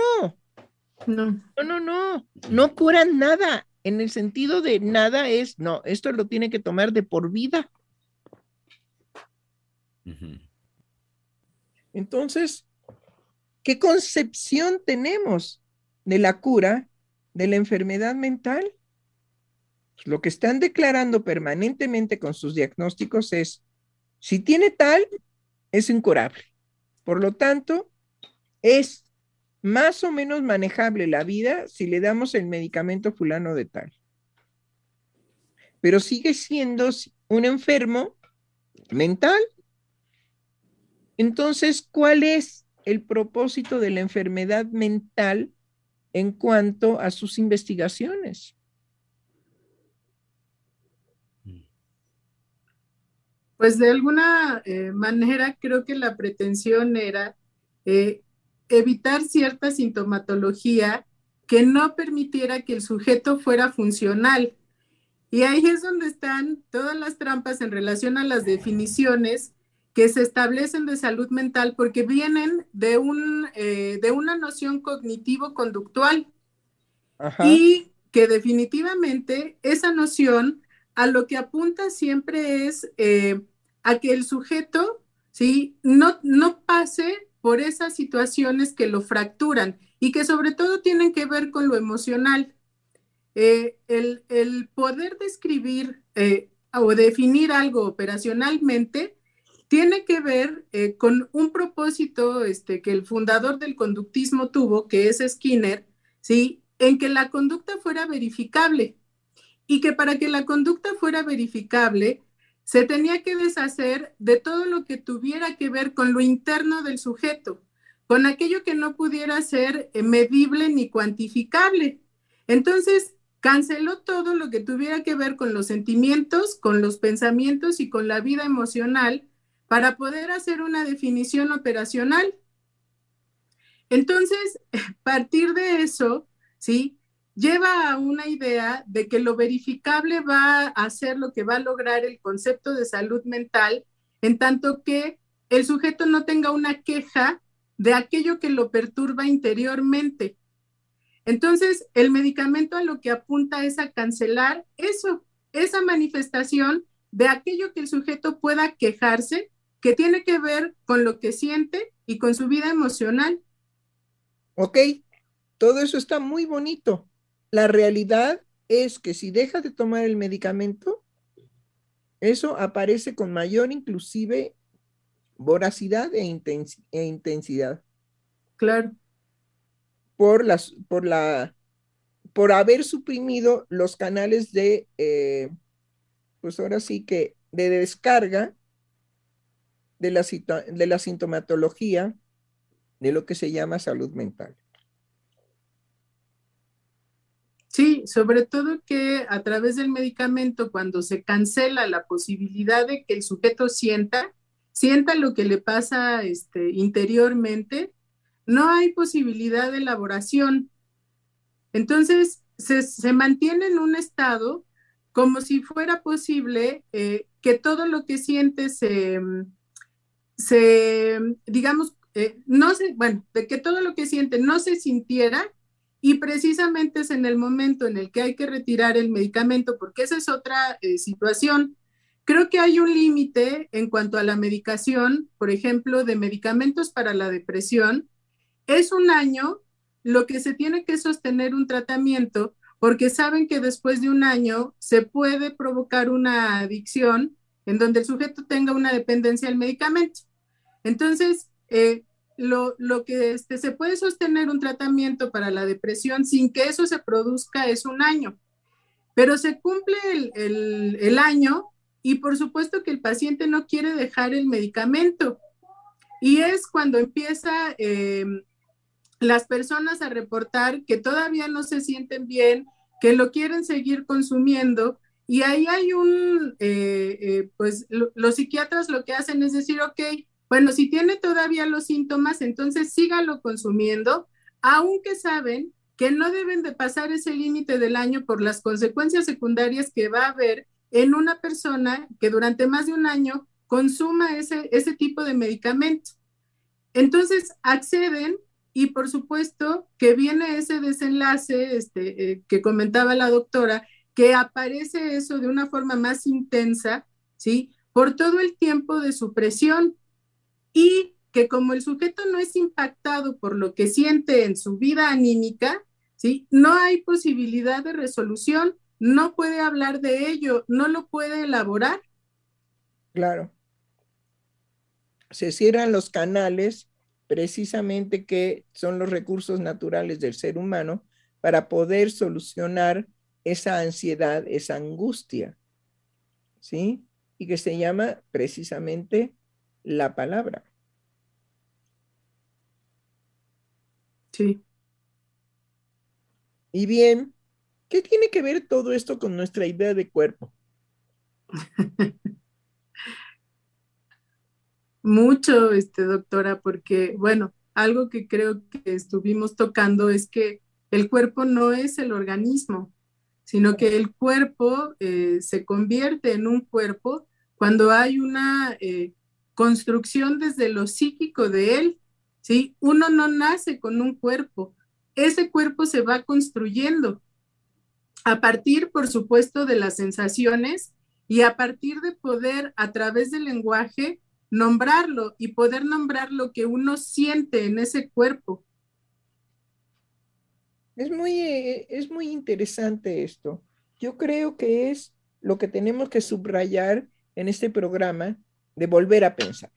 D: No. No, no, no. No curan nada. En el sentido de nada es, no, esto lo tiene que tomar de por vida. Entonces, ¿qué concepción tenemos de la cura de la enfermedad mental? Lo que están declarando permanentemente con sus diagnósticos es, si tiene tal, es incurable. Por lo tanto, es más o menos manejable la vida si le damos el medicamento fulano de tal. Pero sigue siendo un enfermo mental. Entonces, ¿cuál es el propósito de la enfermedad mental en cuanto a sus investigaciones?
B: Pues de alguna eh, manera creo que la pretensión era eh, evitar cierta sintomatología que no permitiera que el sujeto fuera funcional. Y ahí es donde están todas las trampas en relación a las definiciones que se establecen de salud mental porque vienen de, un, eh, de una noción cognitivo-conductual. Y que definitivamente esa noción a lo que apunta siempre es eh, a que el sujeto, ¿sí? No, no pase por esas situaciones que lo fracturan y que sobre todo tienen que ver con lo emocional. Eh, el, poder describir eh, o definir algo operacionalmente tiene que ver con un propósito este, que el fundador del conductismo tuvo, que es Skinner, ¿sí? en que la conducta fuera verificable y que para que la conducta fuera verificable, se tenía que deshacer de todo lo que tuviera que ver con lo interno del sujeto, con aquello que no pudiera ser eh, medible ni cuantificable. Entonces, canceló todo lo que tuviera que ver con los sentimientos, con los pensamientos y con la vida emocional para poder hacer una definición operacional. Entonces, [LAUGHS] a partir de eso, ¿sí? Lleva a una idea de que lo verificable va a ser lo que va a lograr el concepto de salud mental, en tanto que el sujeto no tenga una queja de aquello que lo perturba interiormente. Entonces, el medicamento a lo que apunta es a cancelar eso, esa manifestación de aquello que el sujeto pueda quejarse, que tiene que ver con lo que siente y con su vida emocional.
D: Ok, todo eso está muy bonito, la realidad es que si deja de tomar el medicamento, eso aparece con mayor inclusive voracidad e, e intensidad.
B: Claro.
D: Por las, por la, por haber suprimido los canales de, eh, pues ahora sí que de descarga de la, de la sintomatología de lo que se llama salud mental.
B: Sí, sobre todo que a través del medicamento, cuando se cancela la posibilidad de que el sujeto sienta, sienta lo que le pasa este, interiormente, no hay posibilidad de elaboración. Entonces, se, mantiene en un estado como si fuera posible eh, que todo lo que siente se, se digamos, eh, no se, bueno, que todo lo que siente no se sintiera y precisamente es en el momento en el que hay que retirar el medicamento, porque esa es otra eh, situación. Creo que hay un límite en cuanto a la medicación, por ejemplo, de medicamentos para la depresión. Es un año lo que se tiene que sostener un tratamiento, porque saben que después de un año se puede provocar una adicción en donde el sujeto tenga una dependencia al medicamento. Entonces, eh, lo, que este, se puede sostener un tratamiento para la depresión sin que eso se produzca es un año, pero se cumple el, año y por supuesto que el paciente no quiere dejar el medicamento. Y es cuando empieza em, las personas a reportar que todavía no se sienten bien, que lo quieren seguir consumiendo. Y ahí hay un, eh, eh, pues los psiquiatras lo que hacen es decir, ok, bueno, si tiene todavía los síntomas, entonces sígalo consumiendo, aunque saben que no deben de pasar ese límite del año por las consecuencias secundarias que va a haber en una persona que durante más de un año consuma ese, ese tipo de medicamento. Entonces acceden y por supuesto que viene ese desenlace este, eh, que comentaba la doctora, que aparece eso de una forma más intensa, ¿sí? Por todo el tiempo de supresión y que como el sujeto no es impactado por lo que siente en su vida anímica, ¿sí? No hay posibilidad de resolución, no puede hablar de ello, no lo puede elaborar.
D: Claro. Se cierran los canales precisamente que son los recursos naturales del ser humano para poder solucionar esa ansiedad, esa angustia, ¿sí? Y que se llama precisamente la palabra.
B: Sí.
D: Y bien, ¿qué tiene que ver todo esto con nuestra idea de cuerpo? [LAUGHS]
B: Mucho, este, doctora, porque, bueno, algo que creo que estuvimos tocando es que el cuerpo no es el organismo, sino que el cuerpo eh, se convierte en un cuerpo cuando hay una eh, construcción desde lo psíquico de él, ¿sí? Uno no nace con un cuerpo, ese cuerpo se va construyendo a partir, por supuesto, de las sensaciones y a partir de poder, a través del lenguaje, nombrarlo y poder nombrar lo que uno siente en ese cuerpo.
D: Es muy, es muy interesante esto. Yo creo que es lo que tenemos que subrayar en este programa de volver a pensar.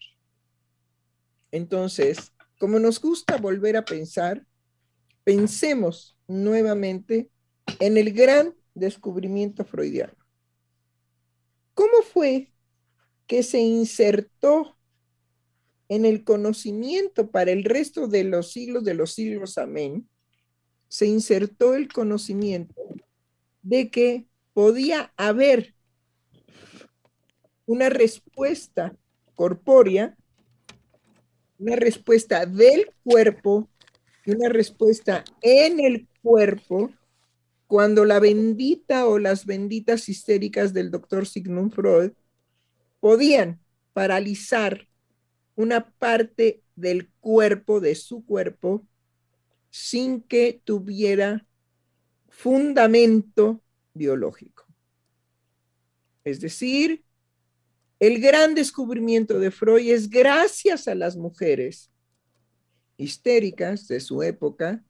D: Entonces, como nos gusta volver a pensar, pensemos nuevamente en el gran descubrimiento freudiano. ¿Cómo fue que se insertó en el conocimiento para el resto de los siglos de los siglos, amén, se insertó el conocimiento de que podía haber una respuesta corpórea, una respuesta del cuerpo y una respuesta en el cuerpo cuando la bendita o las benditas histéricas del doctor Sigmund Freud podían paralizar una parte del cuerpo, de su cuerpo, sin que tuviera fundamento biológico. Es decir, el gran descubrimiento de Freud es gracias a las mujeres histéricas de su época,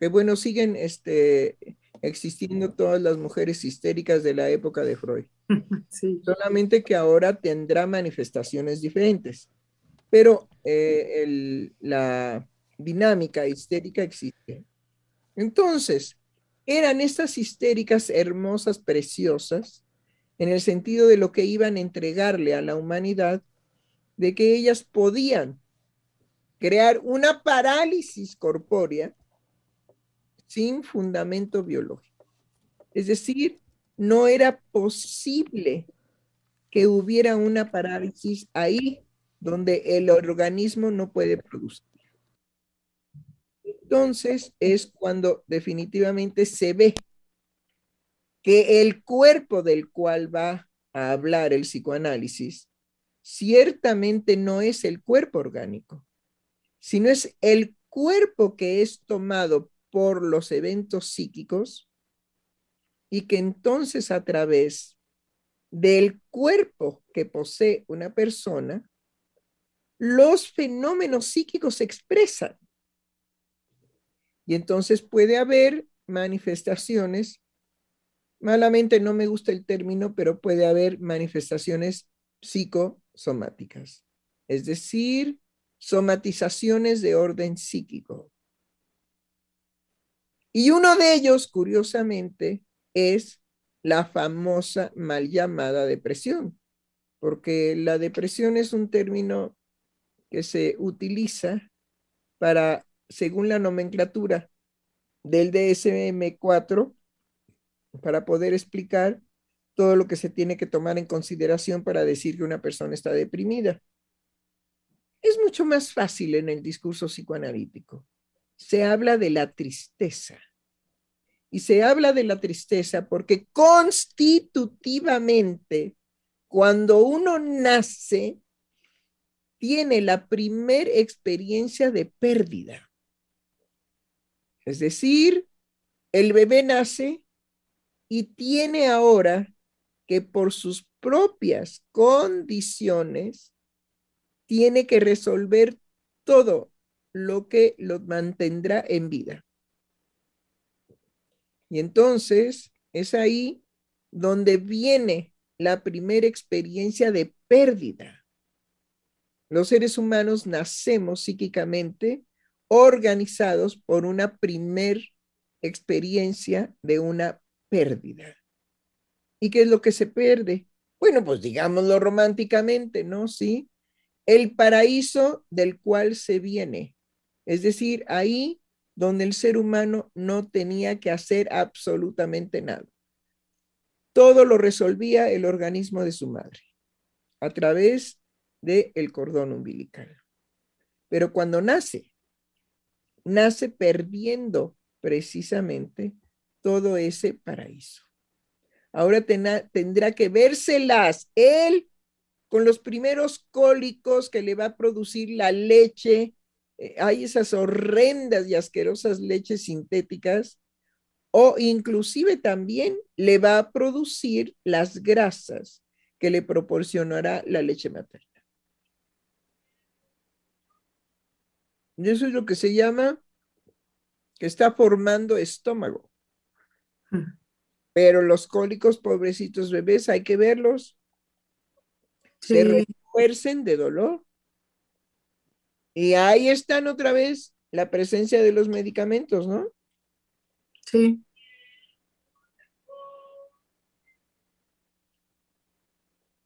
D: que bueno, siguen este, existiendo todas las mujeres histéricas de la época de Freud. [LAUGHS] Solamente que ahora tendrá manifestaciones diferentes. Pero eh, la dinámica histérica existe. Entonces, eran estas histéricas hermosas, preciosas, en el sentido de lo que iban a entregarle a la humanidad, de que ellas podían crear una parálisis corpórea sin fundamento biológico. Es decir, no era posible que hubiera una parálisis ahí donde el organismo no puede producir. Entonces es cuando definitivamente se ve que el cuerpo del cual va a hablar el psicoanálisis ciertamente no es el cuerpo orgánico, sino es el cuerpo que es tomado por los eventos psíquicos y que entonces a través del cuerpo que posee una persona, los fenómenos psíquicos se expresan. Y entonces puede haber manifestaciones, malamente no me gusta el término, pero puede haber manifestaciones psicosomáticas, es decir, somatizaciones de orden psíquico. Y uno de ellos, curiosamente, es la famosa mal llamada depresión, porque la depresión es un término que se utiliza para, según la nomenclatura del DSM-4, para poder explicar todo lo que se tiene que tomar en consideración para decir que una persona está deprimida. Es mucho más fácil en el discurso psicoanalítico. Se habla de la tristeza y se habla de la tristeza porque constitutivamente, cuando uno nace, tiene la primer experiencia de pérdida. Es decir, el bebé nace y tiene ahora que por sus propias condiciones tiene que resolver todo lo que lo mantendrá en vida. Y entonces es ahí donde viene la primera experiencia de pérdida. Los seres humanos nacemos psíquicamente organizados por una primer experiencia de una pérdida. ¿Y qué es lo que se pierde? Bueno, pues digámoslo románticamente, ¿no? Sí. El paraíso del cual se viene. Es decir, ahí donde el ser humano no tenía que hacer absolutamente nada. Todo lo resolvía el organismo de su madre a través del el cordón umbilical. Pero cuando nace, nace perdiendo precisamente todo ese paraíso. Ahora tendrá que vérselas él con los primeros cólicos que le va a producir la leche. Eh, hay esas horrendas y asquerosas leches sintéticas o inclusive también le va a producir las grasas que le proporcionará la leche materna. Eso es lo que se llama que está formando estómago. Pero los cólicos, pobrecitos bebés, hay que verlos. Se refuercen de dolor. Y ahí están otra vez la presencia de los medicamentos, ¿no?
B: Sí.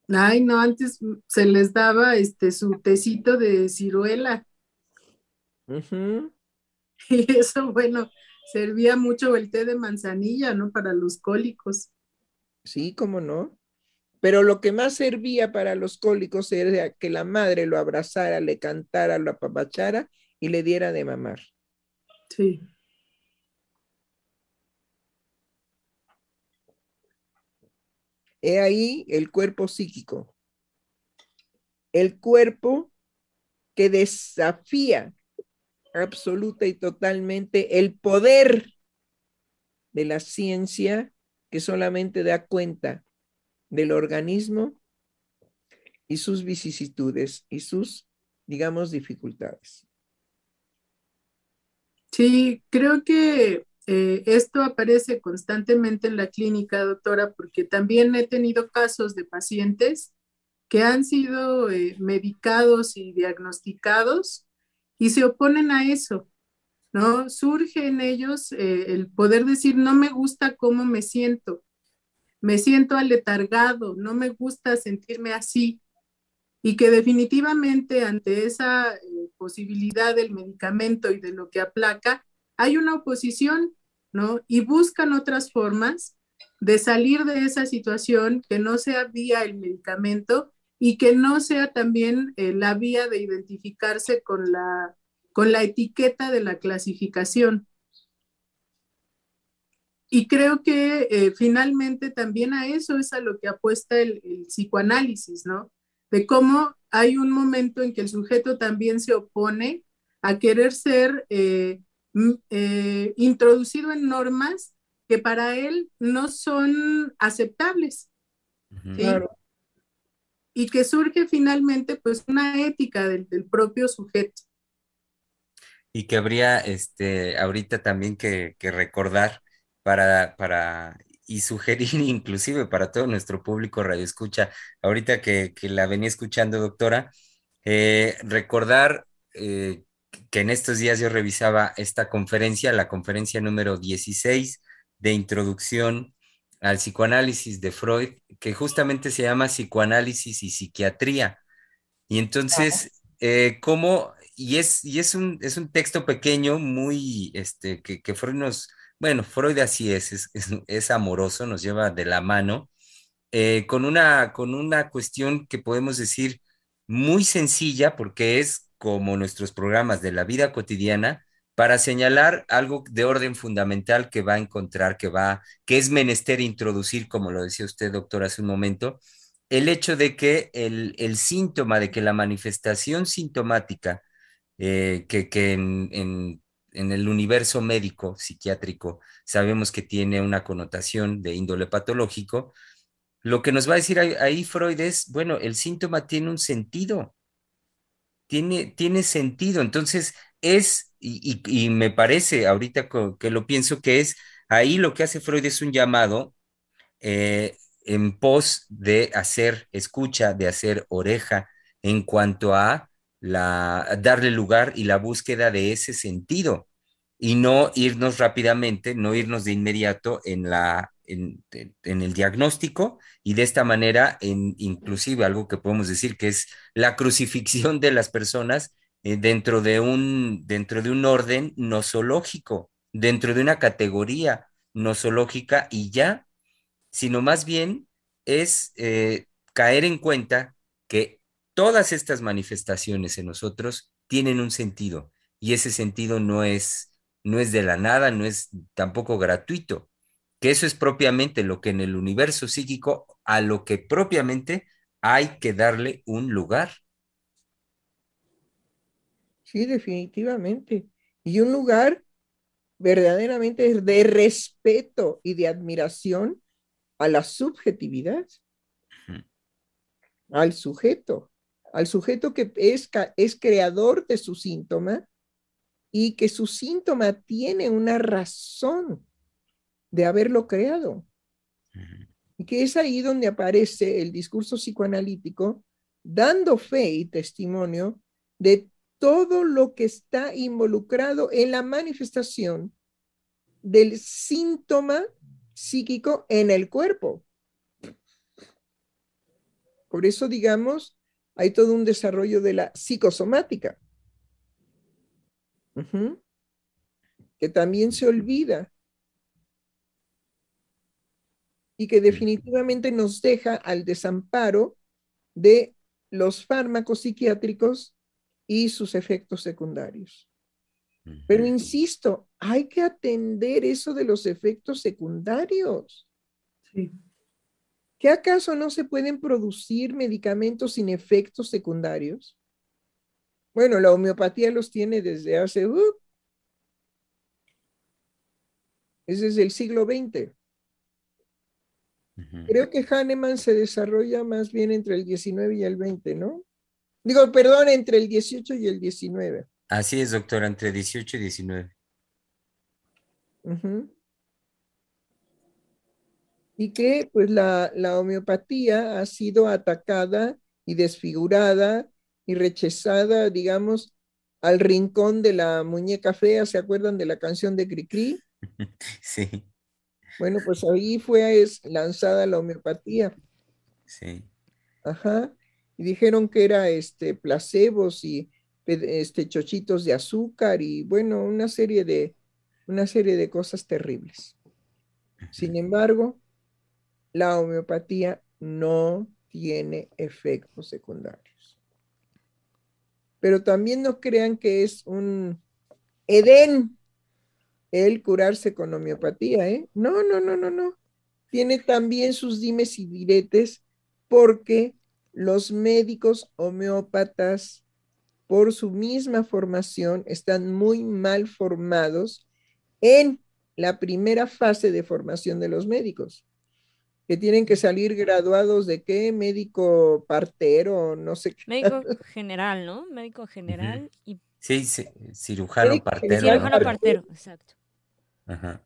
B: Ay, no, antes se les daba este su tecito de ciruela. [LAUGHS] Y eso, bueno, servía mucho el té de manzanilla, ¿no? Para los cólicos.
D: Sí, cómo no. Pero lo que más servía para los cólicos era que la madre lo abrazara, le cantara, lo apapachara y le diera de mamar.
B: Sí.
D: He ahí el cuerpo psíquico. El cuerpo que desafía absoluta y totalmente el poder de la ciencia que solamente da cuenta del organismo y sus vicisitudes y sus, digamos, dificultades.
B: Sí, creo que eh, esto aparece constantemente en la clínica, doctora, porque también he tenido casos de pacientes que han sido eh, medicados y diagnosticados y se oponen a eso, ¿no? Surge en ellos eh, el poder decir, no me gusta cómo me siento, me siento aletargado, no me gusta sentirme así, y que definitivamente ante esa posibilidad del medicamento y de lo que aplaca, hay una oposición ¿no? Y buscan otras formas de salir de esa situación que no sea vía el medicamento y que no sea también eh, la vía de identificarse con la, con la etiqueta de la clasificación. Y creo que eh, finalmente también a eso es a lo que apuesta el, psicoanálisis, ¿no? De cómo hay un momento en que el sujeto también se opone a querer ser eh, eh, introducido en normas que para él no son aceptables. Y que surge finalmente pues una ética del, propio sujeto.
A: Y que habría este, ahorita también que, recordar para, para, y sugerir [LAUGHS] inclusive para todo nuestro público radio escucha, ahorita que, la venía escuchando, doctora, eh, recordar eh, que en estos días yo revisaba esta conferencia, la conferencia número 16 de introducción al psicoanálisis de Freud, que justamente se llama psicoanálisis y psiquiatría. Y entonces, eh, ¿cómo? Y es, y es, un, es un texto pequeño, muy, este, que, que Freud nos, bueno, Freud así es, es, es, amoroso, nos lleva de la mano, eh, con, una, con una cuestión que podemos decir muy sencilla, porque es como nuestros programas de la vida cotidiana para señalar algo de orden fundamental que va a encontrar, que va, que es menester introducir, como lo decía usted, doctor, hace un momento, el hecho de que el, síntoma, de que la manifestación sintomática, eh, que, en, en el universo médico psiquiátrico sabemos que tiene una connotación de índole patológico, lo que nos va a decir ahí, Freud es, bueno, el síntoma tiene un sentido, tiene, tiene sentido, entonces es, y, me parece ahorita que lo pienso que es, ahí lo que hace Freud es un llamado eh, en pos de hacer escucha, de hacer oreja en cuanto a darle lugar y la búsqueda de ese sentido y no irnos rápidamente, no irnos de inmediato en, la, en, el diagnóstico y de esta manera, en, inclusive algo que podemos decir que es la crucifixión de las personas eh, dentro, de un, dentro de un orden nosológico, dentro de una categoría nosológica y ya, sino más bien es eh, caer en cuenta que todas estas manifestaciones en nosotros tienen un sentido y ese sentido no es no es de la nada, no es tampoco gratuito, que eso es propiamente lo que en el universo psíquico, a lo que propiamente hay que darle un lugar.
D: Sí, definitivamente. Y un lugar verdaderamente de respeto y de admiración a la subjetividad, al sujeto, al sujeto que es, es creador de su síntoma y que su síntoma tiene una razón de haberlo creado. Y que es ahí donde aparece el discurso psicoanalítico dando fe y testimonio de todo lo que está involucrado en la manifestación del síntoma psíquico en el cuerpo. Por eso, digamos, hay todo un desarrollo de la psicosomática que también se olvida y que definitivamente nos deja al desamparo de los fármacos psiquiátricos y sus efectos secundarios. Pero insisto, hay que atender eso de los efectos secundarios. Sí. ¿Qué acaso no se pueden producir medicamentos sin efectos secundarios? Bueno, la homeopatía los tiene desde hace... Uh, es desde el siglo XX. Creo que Hahnemann se desarrolla más bien entre el 19 y el 20, ¿no? Digo, perdón, entre el 18 y el 19.
A: Así es, doctora, entre 18 y 19.
D: Y que pues la, la homeopatía ha sido atacada y desfigurada y rechazada, digamos, al rincón de la muñeca fea, ¿se acuerdan de la canción de Cricri? [LAUGHS]
A: Sí.
D: Bueno, pues ahí fue lanzada la homeopatía.
A: Sí.
D: Ajá. Y dijeron que era este placebos y este chochitos de azúcar y bueno, una serie de una serie de cosas terribles. Sin embargo, la homeopatía no tiene efectos secundarios pero también no crean que es un Edén el curarse con homeopatía, ¿eh? No, no, no, no, no. Tiene también sus dimes y diretes porque los médicos homeópatas, por su misma formación, están muy mal formados en la primera fase de formación de los médicos que tienen que salir graduados de qué, médico partero, no sé qué.
C: Médico [LAUGHS] general, ¿no? Médico general y...
A: Sí, cirujano partero.
C: Cirujano partero, exacto.
D: Ajá.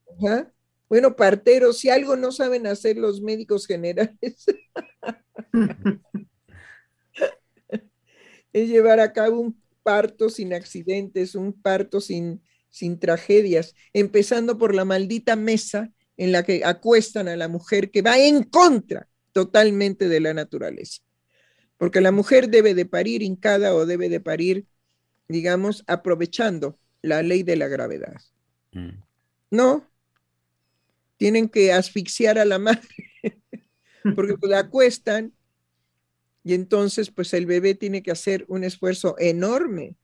D: Bueno, partero, si algo no saben hacer los médicos generales, [LAUGHS] es llevar a cabo un parto sin accidentes, un parto sin, sin tragedias, empezando por la maldita mesa en la que acuestan a la mujer que va en contra totalmente de la naturaleza. Porque la mujer debe de parir hincada o debe de parir, digamos, aprovechando la ley de la gravedad. Mm. No, tienen que asfixiar a la madre, [LAUGHS] porque la acuestan y entonces pues el bebé tiene que hacer un esfuerzo enorme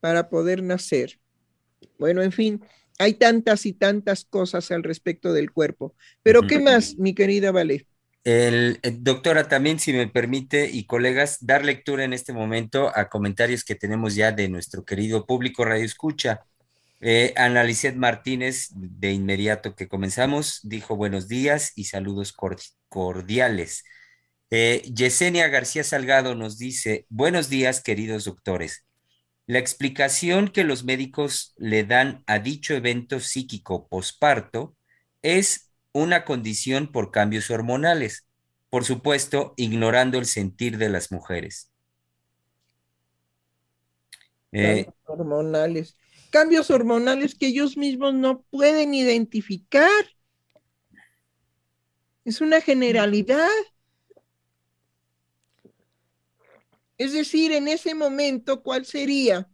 D: para poder nacer. Bueno, en fin, hay tantas y tantas cosas al respecto del cuerpo. Pero, ¿qué más, mi querida Vale?
A: El, eh, doctora, también si me permite y colegas, dar lectura en este momento a comentarios que tenemos ya de nuestro querido público Radio Escucha. Eh, Analicet Martínez, de inmediato que comenzamos, dijo buenos días y saludos cordiales. Eh, Yesenia García Salgado nos dice, buenos días, queridos doctores. La explicación que los médicos le dan a dicho evento psíquico posparto es una condición por cambios hormonales, por supuesto, ignorando el sentir de las mujeres.
D: Eh, hormonales. Cambios hormonales que ellos mismos no pueden identificar. Es una generalidad. Es decir, en ese momento, ¿cuál sería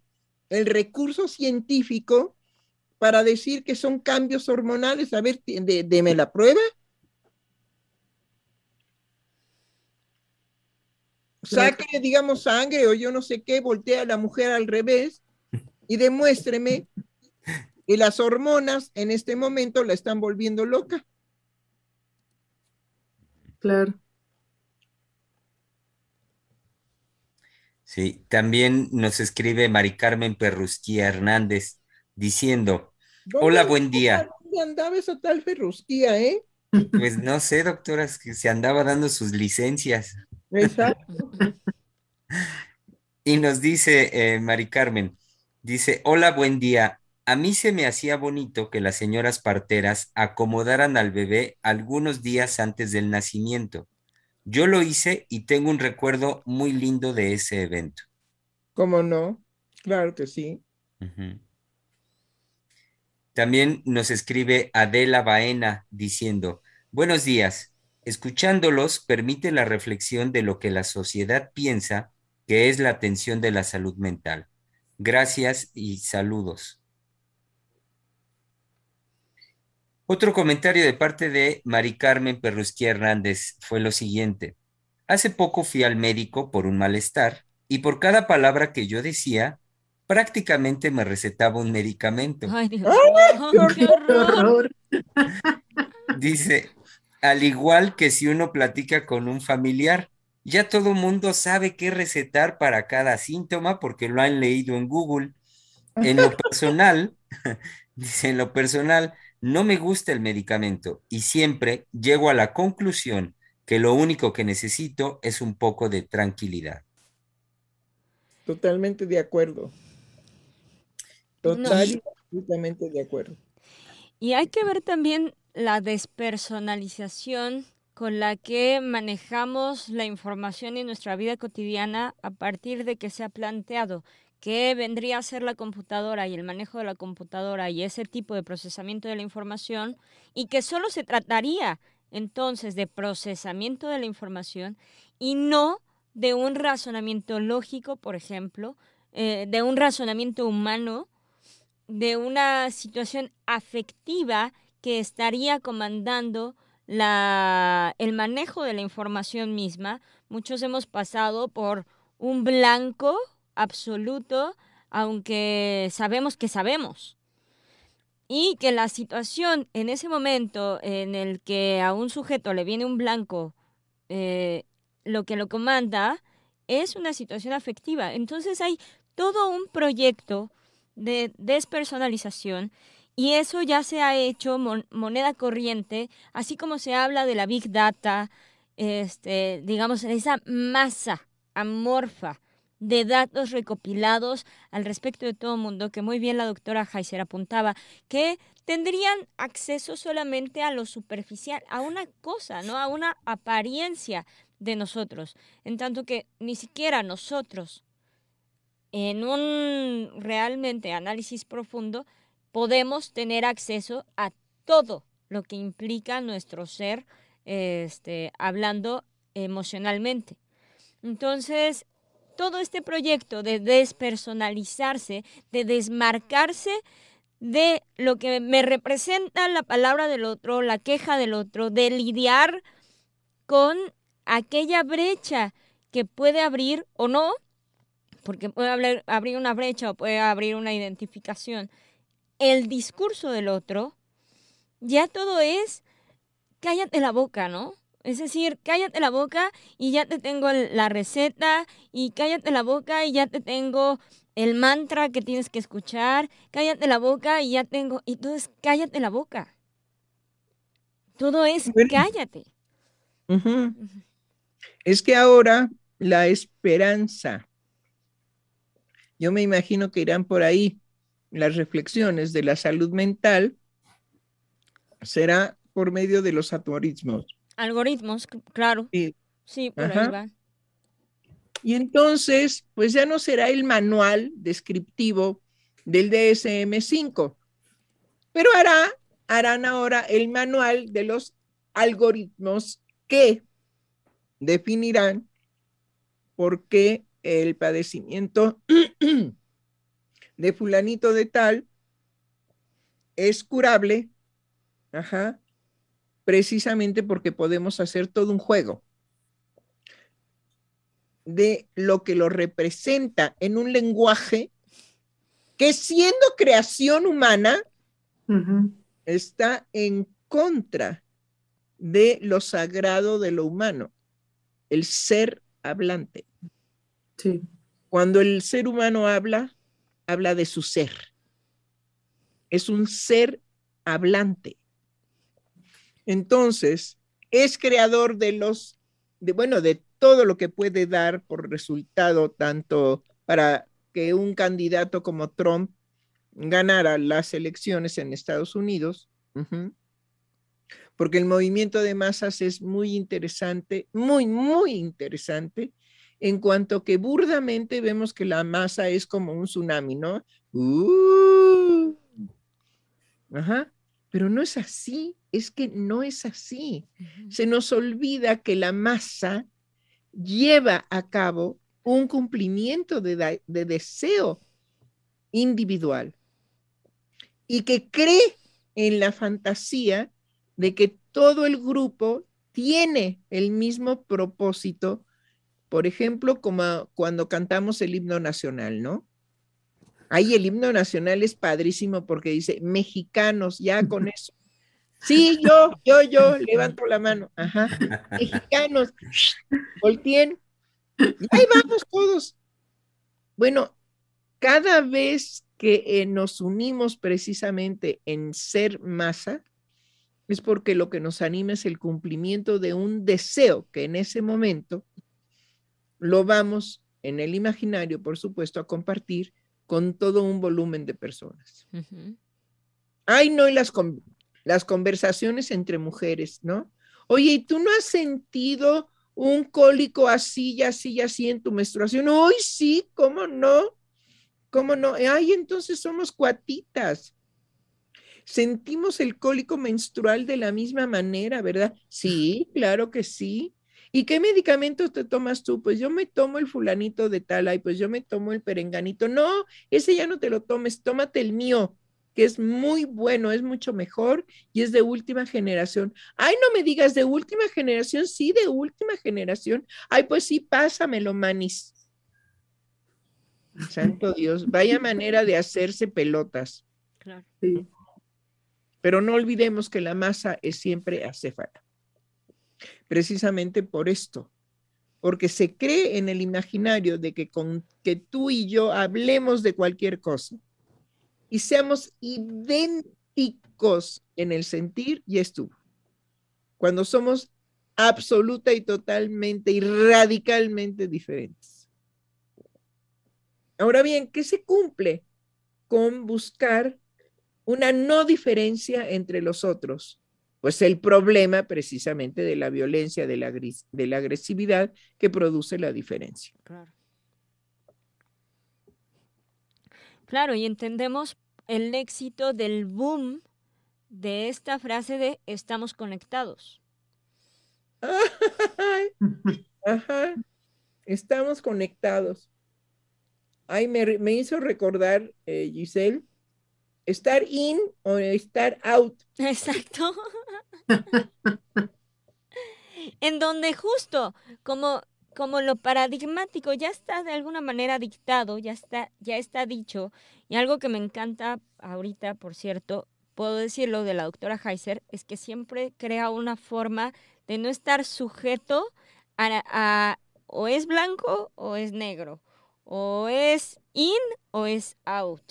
D: el recurso científico para decir que son cambios hormonales. A ver, deme la prueba. Saque, digamos, sangre o yo no sé qué, voltea a la mujer al revés y demuéstreme que las hormonas en este momento la están volviendo loca.
B: Claro.
A: Sí, también nos escribe Mari Carmen Perrusquía Hernández diciendo, hola, buen día.
D: ¿Dónde andaba esa tal Ferrusquía, eh?
A: Pues no sé, doctora, es que se andaba dando sus licencias.
D: Exacto. [LAUGHS]
A: y nos dice eh, Mari Carmen, dice, hola, buen día. A mí se me hacía bonito que las señoras parteras acomodaran al bebé algunos días antes del nacimiento. Yo lo hice y tengo un recuerdo muy lindo de ese evento.
D: ¿Cómo no? Claro que sí.
A: También nos escribe Adela Baena diciendo, buenos días, escuchándolos permite la reflexión de lo que la sociedad piensa que es la atención de la salud mental. Gracias y saludos. Otro comentario de parte de Mari Carmen Perrusquí Hernández fue lo siguiente. Hace poco fui al médico por un malestar y por cada palabra que yo decía, prácticamente me recetaba un medicamento.
C: Ay, Dios qué horror. [LAUGHS]
A: Dice, al igual que si uno platica con un familiar, ya todo mundo sabe qué recetar para cada síntoma porque lo han leído en Google. En lo [LAUGHS] personal, [LAUGHS] dice, en lo personal, no me gusta el medicamento y siempre llego a la conclusión que lo único que necesito es un poco de tranquilidad.
D: Totalmente de acuerdo. Totalmente de acuerdo.
C: Y hay que ver también la despersonalización con la que manejamos la información en nuestra vida cotidiana a partir de que se ha planteado que vendría a ser la computadora y el manejo de la computadora y ese tipo de procesamiento de la información y que solo se trataría entonces de procesamiento de la información y no de un razonamiento lógico, por ejemplo, eh, de un razonamiento humano de una situación afectiva que estaría comandando la, el manejo de la información misma. Muchos hemos pasado por un blanco absoluto, aunque sabemos que sabemos. Y que la situación en ese momento en el que a un sujeto le viene un blanco, eh, lo que lo comanda es una situación afectiva. Entonces hay todo un proyecto de despersonalización y eso ya se ha hecho moneda corriente, así como se habla de la big data, este, digamos, esa masa amorfa de datos recopilados al respecto de todo el mundo, que muy bien la doctora Heiser apuntaba, que tendrían acceso solamente a lo superficial, a una cosa, ¿no? A una apariencia de nosotros, en tanto que ni siquiera nosotros en un realmente análisis profundo podemos tener acceso a todo lo que implica nuestro ser, este, hablando emocionalmente. Entonces, todo este proyecto de despersonalizarse, de desmarcarse de lo que me representa la palabra del otro, la queja del otro, de lidiar con aquella brecha que puede abrir o no porque puede abrir una brecha o puede abrir una identificación, el discurso del otro, ya todo es cállate la boca, ¿no? Es decir, cállate la boca y ya te tengo la receta y cállate la boca y ya te tengo el mantra que tienes que escuchar, cállate la boca y ya tengo, y entonces cállate la boca. Todo es cállate.
D: Es que ahora la esperanza, yo me imagino que irán por ahí las reflexiones de la salud mental, será por medio de los algoritmos.
C: Algoritmos, claro. Sí, por ahí va.
D: Y entonces, pues ya no será el manual descriptivo del DSM5, pero hará, harán ahora el manual de los algoritmos que definirán por qué el padecimiento de fulanito de tal es curable, ajá, precisamente porque podemos hacer todo un juego de lo que lo representa en un lenguaje que siendo creación humana está en contra de lo sagrado de lo humano, el ser hablante.
B: Sí.
D: Cuando el ser humano habla, habla de su ser. Es un ser hablante. Entonces, es creador de los, de, bueno, de todo lo que puede dar por resultado, tanto para que un candidato como Trump ganara las elecciones en Estados Unidos, porque el movimiento de masas es muy interesante, muy, muy interesante, en cuanto que burdamente vemos que la masa es como un tsunami, ¿no? Uh. ajá, pero no es así, es que no es así. Se nos olvida que la masa lleva a cabo un cumplimiento de, deseo individual y que cree en la fantasía de que todo el grupo tiene el mismo propósito, por ejemplo, como cuando cantamos el himno nacional, ¿no? Ahí el himno nacional es padrísimo porque dice mexicanos, ya con [LAUGHS] eso Sí, yo, yo, yo, levanto la mano. Ajá. [LAUGHS] Mexicanos, volteen. ahí vamos todos. Bueno, cada vez que eh, nos unimos precisamente en ser masa, es porque lo que nos anima es el cumplimiento de un deseo que en ese momento lo vamos en el imaginario, por supuesto, a compartir con todo un volumen de personas. Ay, no, y las, las conversaciones entre mujeres, ¿no? Oye, ¿y tú no has sentido un cólico así y así y así en tu menstruación? Hoy sí, ¿cómo no? ¿Cómo no? Ay, entonces somos cuatitas. Sentimos el cólico menstrual de la misma manera, ¿verdad? Sí, claro que sí. ¿Y qué medicamentos te tomas tú? Pues yo me tomo el fulanito de tal, ay, pues yo me tomo el perenganito. No, ese ya no te lo tomes, tómate el mío que es muy bueno, es mucho mejor y es de última generación. Ay, no me digas de última generación, sí, de última generación. Ay, pues sí, pásamelo, manis. Santo Dios, vaya manera de hacerse pelotas.
C: Claro.
D: Pero no olvidemos que la masa es siempre acéfala. Precisamente por esto, porque se cree en el imaginario de que con que tú y yo hablemos de cualquier cosa, y seamos idénticos en el sentir, y estuvo. Cuando somos absoluta y totalmente y radicalmente diferentes. Ahora bien, ¿qué se cumple con buscar una no diferencia entre los otros? Pues el problema precisamente de la violencia, de la, de la agresividad que produce la diferencia.
C: Claro. Claro, y entendemos el éxito del boom de esta frase de estamos conectados. [LAUGHS]
D: Ajá, estamos conectados. Ay, me, hizo recordar, eh, Giselle, estar in o estar out.
C: Exacto. [LAUGHS] en donde justo como como lo paradigmático ya está de alguna manera dictado, ya está, ya está dicho, y algo que me encanta ahorita, por cierto, puedo decirlo de la doctora Heiser, es que siempre crea una forma de no estar sujeto a, o es blanco o es negro, o es in o es out,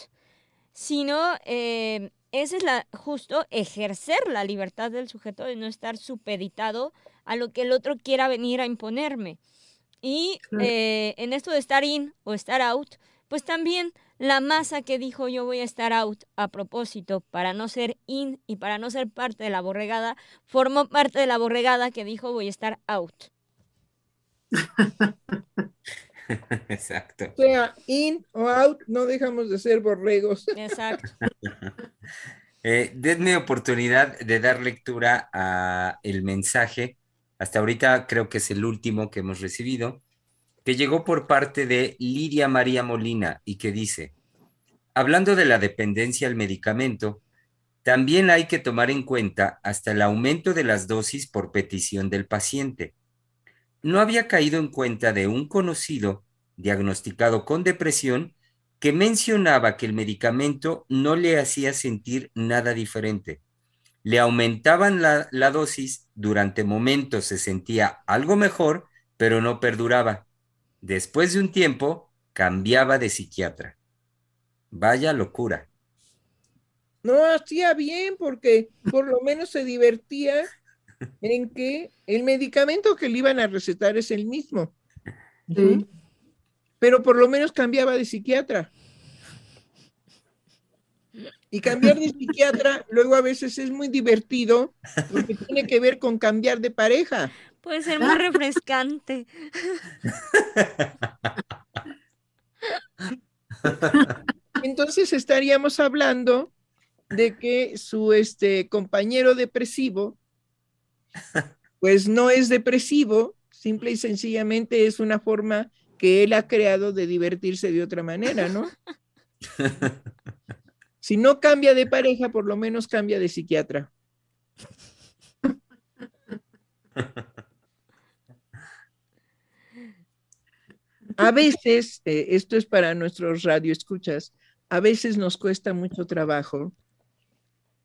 C: sino eh, ese es la, justo ejercer la libertad del sujeto de no estar supeditado a lo que el otro quiera venir a imponerme. Y eh, en esto de estar in o estar out, pues también la masa que dijo yo voy a estar out a propósito para no ser in y para no ser parte de la borregada, formó parte de la borregada que dijo voy a estar out. [LAUGHS] [LAUGHS]
A: Exacto.
D: O sea, in o out, no dejamos de ser borregos. [LAUGHS]
C: Exacto. [LAUGHS]
A: eh, denme oportunidad de dar lectura a el mensaje. Hasta ahorita creo que es el último que hemos recibido, que llegó por parte de Lidia María Molina y que dice, hablando de la dependencia al medicamento, también hay que tomar en cuenta hasta el aumento de las dosis por petición del paciente no había caído en cuenta de un conocido diagnosticado con depresión que mencionaba que el medicamento no le hacía sentir nada diferente. Le aumentaban la, dosis, durante momentos se sentía algo mejor, pero no perduraba. Después de un tiempo, cambiaba de psiquiatra. Vaya locura.
D: No hacía bien porque por lo menos se divertía en que el medicamento que le iban a recetar es el mismo. Pero por lo menos cambiaba de psiquiatra. Y cambiar de psiquiatra luego a veces es muy divertido porque tiene que ver con cambiar de pareja.
C: Puede ser muy refrescante.
D: Entonces estaríamos hablando de que su este, compañero depresivo pues no es depresivo, simple y sencillamente es una forma que él ha creado de divertirse de otra manera, ¿no? [LAUGHS] Si no cambia de pareja, por lo menos cambia de psiquiatra. [LAUGHS] A veces, eh, esto es para nuestros radioescuchas, a veces nos cuesta mucho trabajo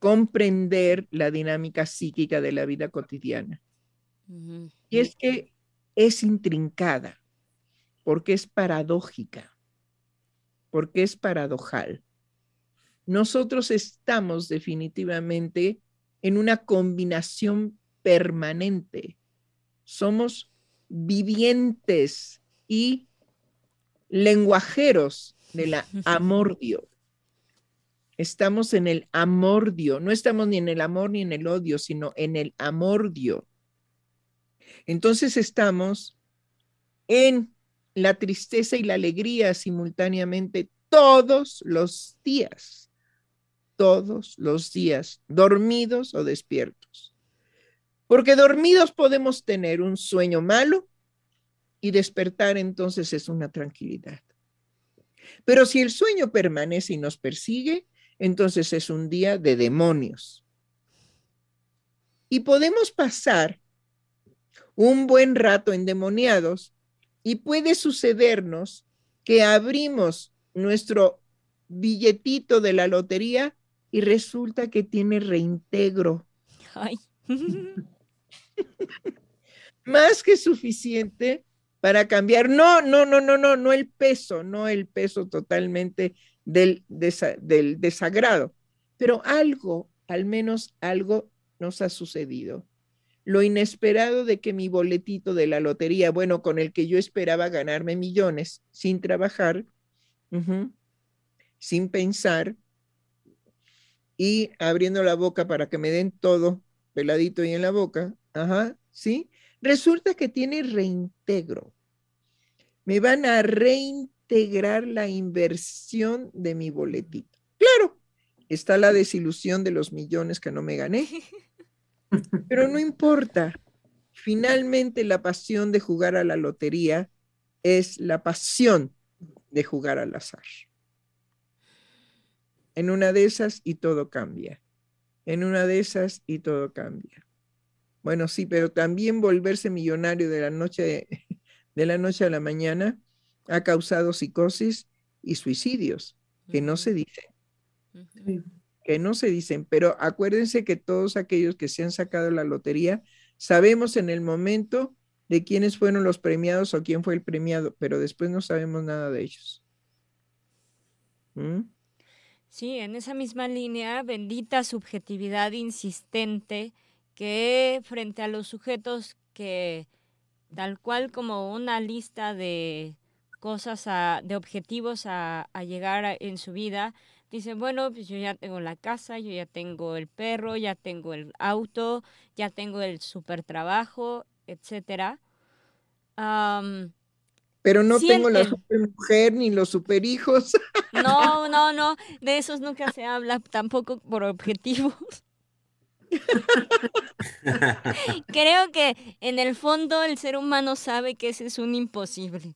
D: comprender la dinámica psíquica de la vida cotidiana. Y es que es intrincada, porque es paradójica, porque es paradojal. Nosotros estamos definitivamente en una combinación permanente. Somos vivientes y lenguajeros de la [LAUGHS] amordio. Estamos en el amordio, no estamos ni en el amor ni en el odio, sino en el amordio. Entonces estamos en la tristeza y la alegría simultáneamente todos los días, todos los días, dormidos o despiertos. Porque dormidos podemos tener un sueño malo y despertar entonces es una tranquilidad. Pero si el sueño permanece y nos persigue, entonces es un día de demonios. Y podemos pasar un buen rato endemoniados y puede sucedernos que abrimos nuestro billetito de la lotería y resulta que tiene reintegro. [LAUGHS] Más que suficiente para cambiar. No, no, no, no, no, no el peso, no el peso totalmente del, desagrado, pero algo, al menos algo nos ha sucedido. Lo inesperado de que mi boletito de la lotería, bueno, con el que yo esperaba ganarme millones sin trabajar, sin pensar y abriendo la boca para que me den todo peladito y en la boca, ¿sí? Resulta que tiene reintegro. Me van a reintegrar integrar la inversión de mi boletito. Claro, está la desilusión de los millones que no me gané, [LAUGHS] pero no importa. Finalmente la pasión de jugar a la lotería es la pasión de jugar al azar. En una de esas y todo cambia. En una de esas y todo cambia. Bueno, sí, pero también volverse millonario de la noche de la noche a la mañana ha causado psicosis y suicidios, que no se dicen. Que no se dicen, pero acuérdense que todos aquellos que se han sacado la lotería Sabemos en el momento de quiénes fueron los premiados o quién fue el premiado, pero después no sabemos nada de ellos.
C: ¿Mm? Sí, en esa misma línea, bendita subjetividad insistente que frente a los sujetos que tal cual como una lista de cosas, de objetivos a, llegar en su vida, dicen, bueno, pues yo ya tengo la casa, yo ya tengo el perro, ya tengo el auto, ya tengo el super trabajo, etcétera.
D: Pero no tengo la super mujer ni los super hijos.
C: No, [LAUGHS] no, no, de esos nunca se habla tampoco por objetivos. [LAUGHS] Creo que en el fondo el ser humano sabe que ese es un imposible.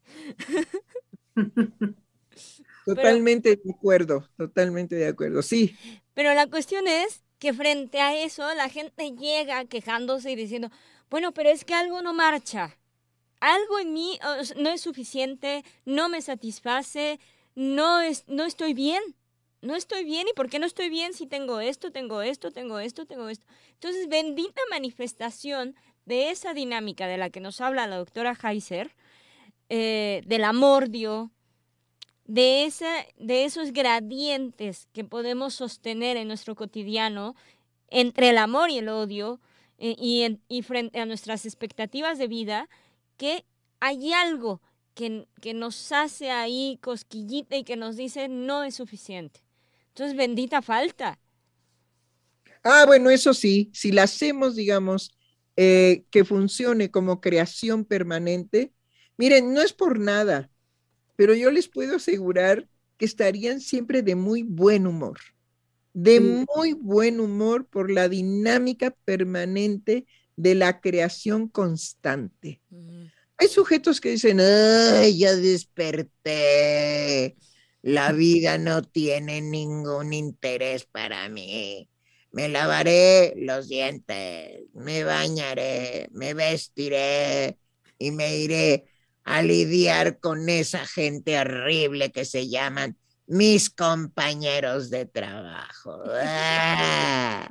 C: [LAUGHS]
D: Totalmente de acuerdo, totalmente de acuerdo, sí.
C: Pero la cuestión es que frente a eso la gente llega quejándose y diciendo, bueno, pero es que algo no marcha, algo en mí no es suficiente, no me satisface, no, es, no estoy bien no estoy bien. ¿Y por qué no estoy bien si tengo esto, tengo esto, tengo esto, tengo esto? Entonces, bendita manifestación de esa dinámica de la que nos habla la doctora Heiser, eh, del amordio, de, esa, de esos gradientes que podemos sostener en nuestro cotidiano entre el amor y el odio eh, y, frente a nuestras expectativas de vida, que hay algo que, que, nos hace ahí cosquillita y que nos dice no es suficiente. Entonces, bendita falta.
D: Ah, bueno, eso sí, si la hacemos, digamos, eh, que funcione como creación permanente, miren, no es por nada, pero yo les puedo asegurar que estarían siempre de muy buen humor, de muy buen humor por la dinámica permanente de la creación constante. Hay sujetos que dicen, ay, ya desperté, la vida no tiene ningún interés para mí. Me lavaré los dientes, me bañaré, me vestiré y me iré a lidiar con esa gente horrible que se llaman mis compañeros de trabajo. ¡Ah!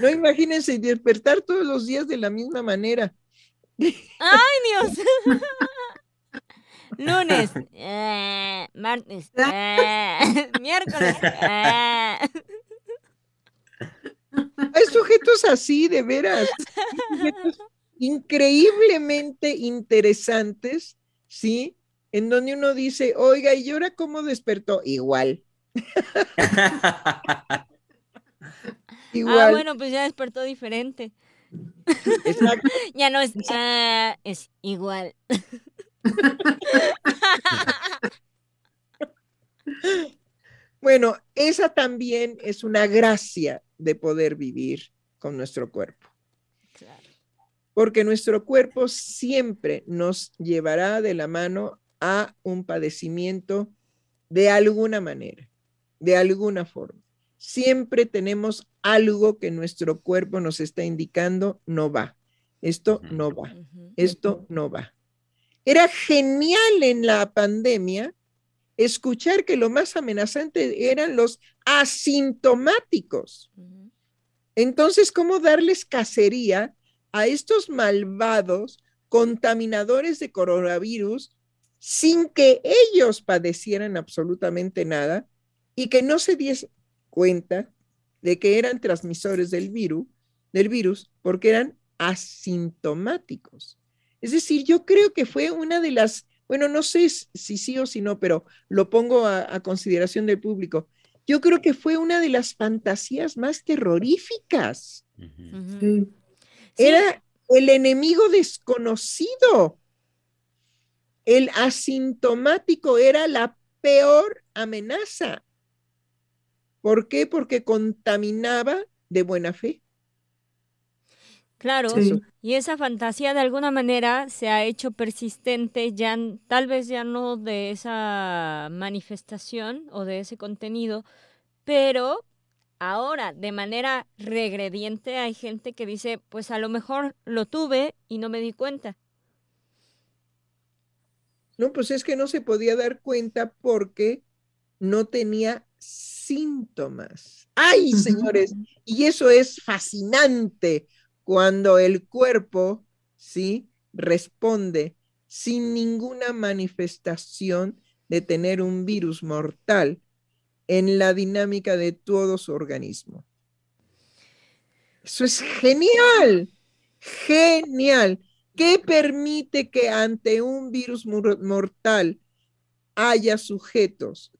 D: No imagínense despertar todos los días de la misma manera.
C: ¡Ay, Dios! [LAUGHS] Lunes, [LAUGHS] eh, martes, [LAUGHS] eh, [LAUGHS] miércoles. Eh.
D: Hay sujetos así, de veras. increíblemente interesantes, ¿sí? En donde uno dice, oiga, ¿y ahora cómo despertó? Igual.
C: Igual. Ah, bueno, pues ya despertó diferente. Ya no es, ah, es igual. [LAUGHS]
D: bueno, esa también es una gracia de poder vivir con nuestro cuerpo. Porque nuestro cuerpo siempre nos llevará de la mano a un padecimiento de alguna manera, de alguna forma. Siempre tenemos algo que nuestro cuerpo nos está indicando, no va. Esto no va. Esto no va. Era genial en la pandemia escuchar que lo más amenazante eran los asintomáticos. Entonces, ¿cómo darles cacería a estos malvados contaminadores de coronavirus sin que ellos padecieran absolutamente nada y que no se diesen cuenta de que eran transmisores del virus, del virus porque eran asintomáticos? Es decir, yo creo que fue una de las, bueno, no sé si sí o si no, pero lo pongo a, consideración del público. Yo creo que fue una de las fantasías más terroríficas. Era el enemigo desconocido. El asintomático era la peor amenaza. ¿Por qué? Porque contaminaba de buena fe.
C: Claro, y esa fantasía de alguna manera se ha hecho persistente, ya tal vez ya no de esa manifestación o de ese contenido, pero ahora de manera regrediente hay gente que dice, pues a lo mejor lo tuve y no me di cuenta.
D: No, pues es que no se podía dar cuenta porque no tenía síntomas. ¡Ay, señores! Y eso es fascinante cuando el cuerpo, ¿sí? Responde sin ninguna manifestación de tener un virus mortal en la dinámica de todo su organismo. Eso es genial, genial. ¿Qué permite que ante un virus mortal haya sujetos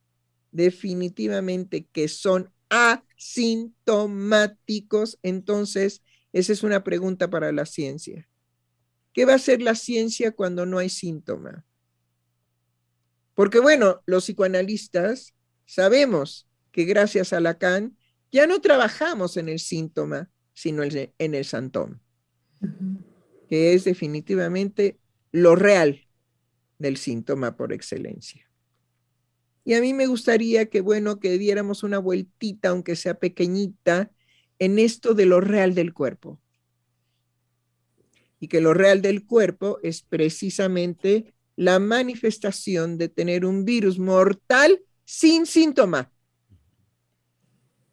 D: definitivamente que son asintomáticos? Entonces, esa es una pregunta para la ciencia. ¿Qué va a hacer la ciencia cuando no hay síntoma? Porque bueno, los psicoanalistas sabemos que gracias a Lacan ya no trabajamos en el síntoma, sino en el santón, que es definitivamente lo real del síntoma por excelencia. Y a mí me gustaría que, bueno, que diéramos una vueltita, aunque sea pequeñita, en esto de lo real del cuerpo. Y que lo real del cuerpo es precisamente la manifestación de tener un virus mortal sin síntoma.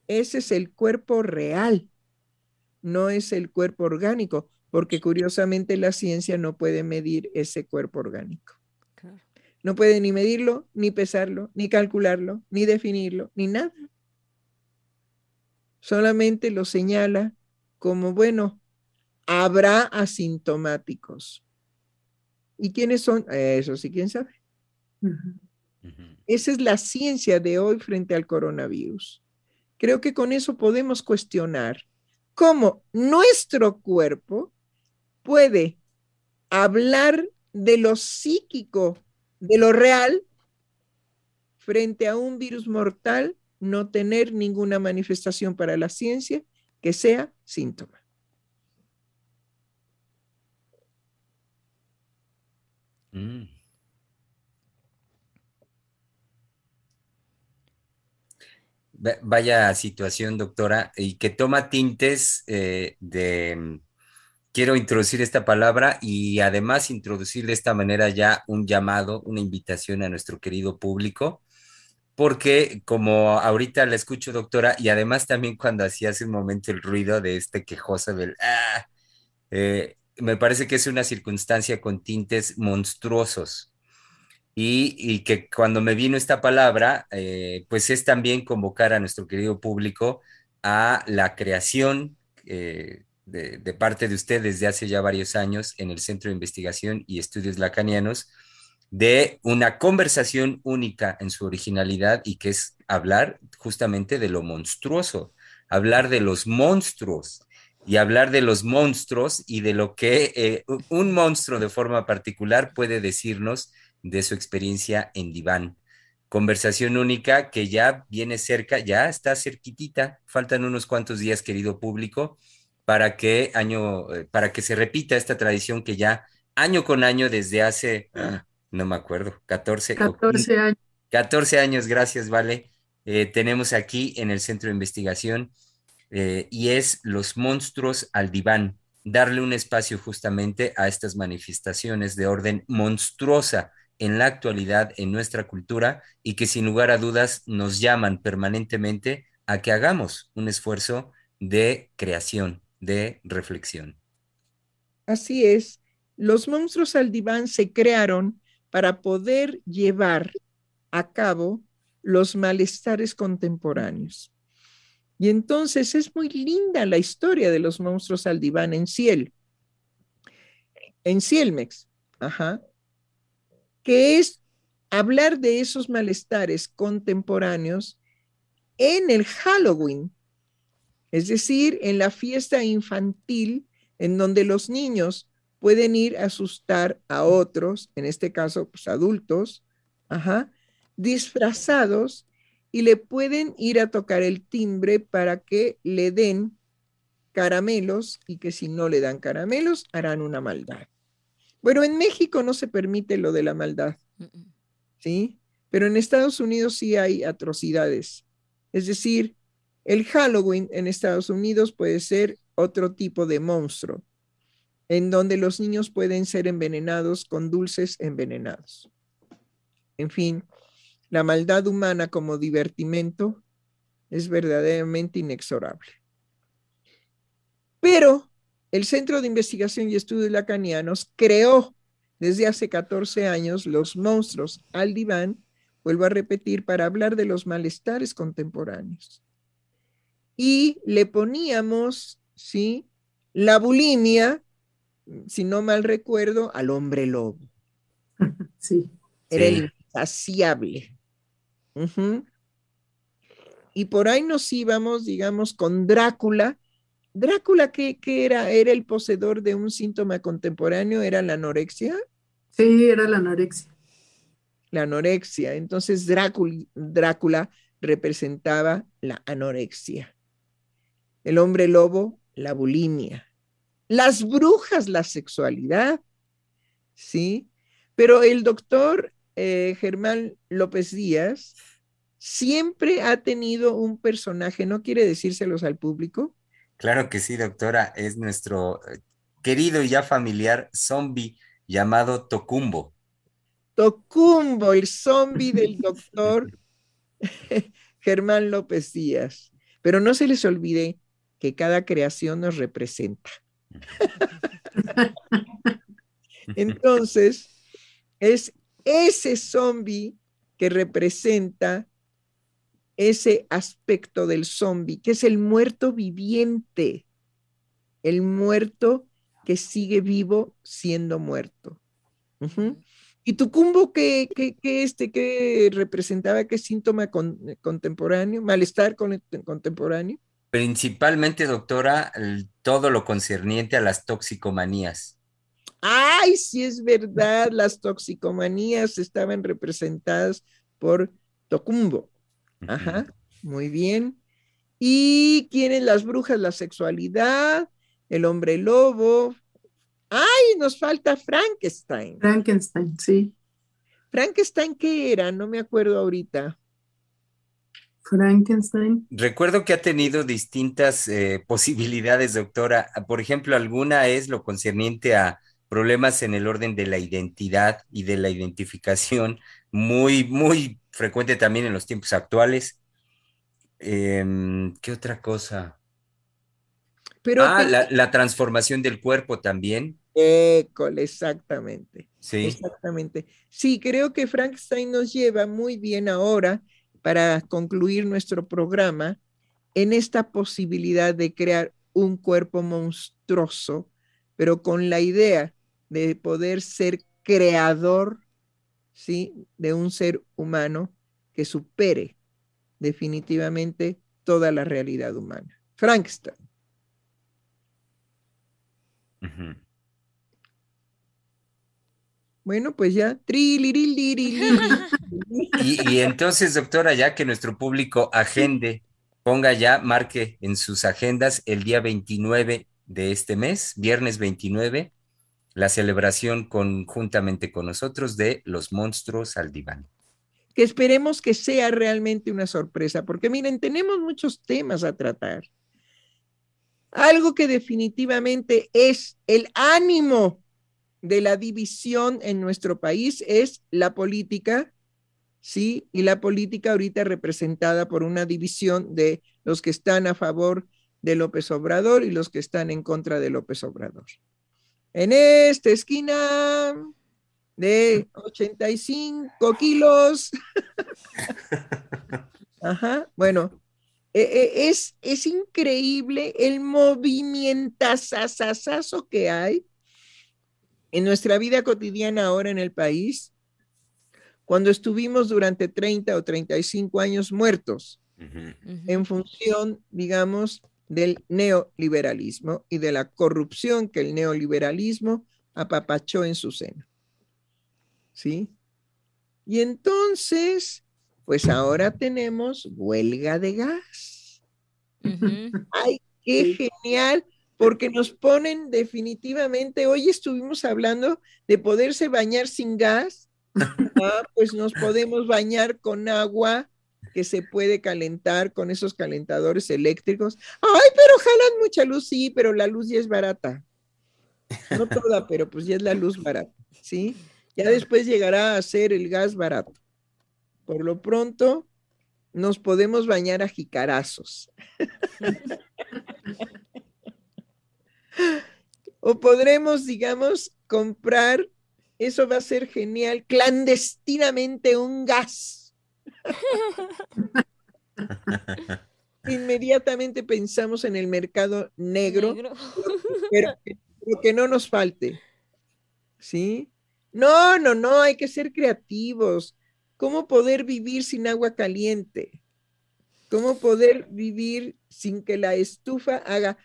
D: Ese es el cuerpo real no es el cuerpo orgánico, porque curiosamente la ciencia no puede medir ese cuerpo orgánico. No puede ni medirlo, ni pesarlo, ni calcularlo, ni definirlo, ni nada. Solamente lo señala como, bueno, habrá asintomáticos. ¿Y quiénes son? Eso sí, quién sabe. Esa es la ciencia de hoy frente al coronavirus. Creo que con eso podemos cuestionar cómo nuestro cuerpo puede hablar de lo psíquico, de lo real, frente a un virus mortal, no tener ninguna manifestación para la ciencia que sea síntoma.
A: Mm. Vaya situación, doctora, y que toma tintes eh, de, mm, quiero introducir esta palabra y además introducir de esta manera ya un llamado, una invitación a nuestro querido público, porque como ahorita la escucho, doctora, y además también cuando hacía hace un momento el ruido de este quejoso del, ah, eh, me parece que es una circunstancia con tintes monstruosos. Y, que cuando me vino esta palabra, eh, pues es también convocar a nuestro querido público a la creación eh, de, de, parte de usted desde hace ya varios años en el Centro de Investigación y Estudios Lacanianos de una conversación única en su originalidad y que es hablar justamente de lo monstruoso, hablar de los monstruos y hablar de los monstruos y de lo que eh, un monstruo de forma particular puede decirnos de su experiencia en Diván. Conversación única que ya viene cerca, ya está cerquitita, faltan unos cuantos días, querido público, para que año, eh, para que se repita esta tradición que ya año con año desde hace, no me acuerdo, 14,
B: 14 años.
A: 14 años, gracias, Vale. Eh, tenemos aquí en el centro de investigación eh, y es los monstruos al diván, darle un espacio justamente a estas manifestaciones de orden monstruosa en la actualidad en nuestra cultura y que sin lugar a dudas nos llaman permanentemente a que hagamos un esfuerzo de creación, de reflexión.
D: Así es, los monstruos al diván se crearon para poder llevar a cabo los malestares contemporáneos. Y entonces es muy linda la historia de los monstruos al diván en Ciel, en Cielmex, ajá, que es hablar de esos malestares contemporáneos en el Halloween, es decir, en la fiesta infantil en donde los niños pueden ir a asustar a otros, en este caso, pues adultos, ajá, disfrazados y le pueden ir a tocar el timbre para que le den caramelos y que si no le dan caramelos harán una maldad. Bueno, en México no se permite lo de la maldad, ¿sí? Pero en Estados Unidos sí hay atrocidades. Es decir, el Halloween en Estados Unidos puede ser otro tipo de monstruo, en donde los niños pueden ser envenenados con dulces envenenados. En fin, la maldad humana como divertimento es verdaderamente inexorable. Pero el Centro de Investigación y Estudios Lacanianos creó desde hace 14 años los monstruos al diván, vuelvo a repetir, para hablar de los malestares contemporáneos. Y le poníamos, ¿sí? La bulimia, si no mal recuerdo, al hombre lobo. [LAUGHS]
B: Sí.
D: Era
A: Sí.
D: el insaciable. Y por ahí nos íbamos, digamos, con Drácula. Drácula, ¿qué, qué era? ¿Era el poseedor de un síntoma contemporáneo? ¿Era la anorexia?
B: Sí, era la anorexia.
D: La anorexia. Entonces Drácula, Drácula representaba la anorexia. El hombre lobo, la bulimia. Las brujas, la sexualidad. ¿Sí? Pero el doctor eh, Germán López Díaz siempre ha tenido un personaje, no quiere decírselos al público,
A: Claro que sí, doctora, es nuestro eh, querido y ya familiar zombie llamado Tocumbo.
D: Tocumbo, el zombie del [LAUGHS] doctor [LAUGHS] Germán López Díaz. Pero no se les olvide que cada creación nos representa. [LAUGHS] Entonces, es ese zombie que representa ese aspecto del zombie, que es el muerto viviente, el muerto que sigue vivo siendo muerto. ¿Y Tucumbo qué, qué, qué, este, qué representaba? ¿Qué síntoma con- contemporáneo? ¿Malestar con- contemporáneo?
A: Principalmente, doctora, el- todo lo concerniente a las toxicomanías.
D: Ay, sí es verdad, las toxicomanías estaban representadas por Tocumbo. Ajá, muy bien. ¿Y quiénes las brujas? La sexualidad, el hombre lobo. Ay, nos falta Frankenstein.
B: Frankenstein, sí.
D: Frankenstein, ¿qué era? No me acuerdo ahorita.
B: Frankenstein.
A: Recuerdo que ha tenido distintas eh, posibilidades, doctora. Por ejemplo, alguna es lo concerniente a problemas en el orden de la identidad y de la identificación, muy, muy frecuente también en los tiempos actuales. Em, ¿qué otra cosa?
D: Pero
A: ah,
D: que-
A: la, la transformación del cuerpo también.
D: École, exactamente.
A: Sí,
D: Exactamente. Sí, creo que Frankenstein nos lleva muy bien ahora para concluir nuestro programa en esta posibilidad de crear un cuerpo monstruoso, pero con la idea de poder ser creador, ¿sí? De un ser humano que supere definitivamente toda la realidad humana. Frankenstein. Bueno, pues ya. [LAUGHS]
A: Y, y entonces, doctora, ya que nuestro público agende, ponga ya, marque en sus agendas el día 29 de este mes, viernes 29, la celebración conjuntamente con nosotros de Los Monstruos al Diván.
D: que esperemos que sea realmente una sorpresa, porque miren, tenemos muchos temas a tratar. Algo que definitivamente es el ánimo de la división en nuestro país es la política, ¿sí? Y la política ahorita representada por una división de los que están a favor de López Obrador y los que están en contra de López Obrador. En esta esquina de 85 kilos. [LAUGHS] Ajá, bueno, e- e- es, es increíble el movimientazazazazo que hay en nuestra vida cotidiana ahora en el país, cuando estuvimos durante 30 o 35 años muertos en función, digamos, del neoliberalismo y de la corrupción que el neoliberalismo apapachó en su seno. ¿Sí? Y entonces, pues ahora tenemos huelga de gas.
C: Ujú.
D: ¡Ay, qué genial! Porque nos ponen definitivamente, hoy estuvimos hablando de poderse bañar sin gas. [LAUGHS] Ah, pues nos podemos bañar con agua que se puede calentar con esos calentadores eléctricos. Ay, pero jalan mucha luz, sí, pero la luz ya es barata. No toda, [LAUGHS] pero pues ya es la luz barata, ¿sí? Ya después llegará a ser el gas barato. Por lo pronto, nos podemos bañar a jicarazos. [LAUGHS] o podremos, digamos, comprar, eso va a ser genial, clandestinamente un gas. [LAUGHS] Inmediatamente pensamos en el mercado negro, pero que no nos falte. ¿Sí? No, no, no, hay que ser creativos. ¿Cómo poder vivir sin agua caliente? ¿Cómo poder vivir sin que la estufa haga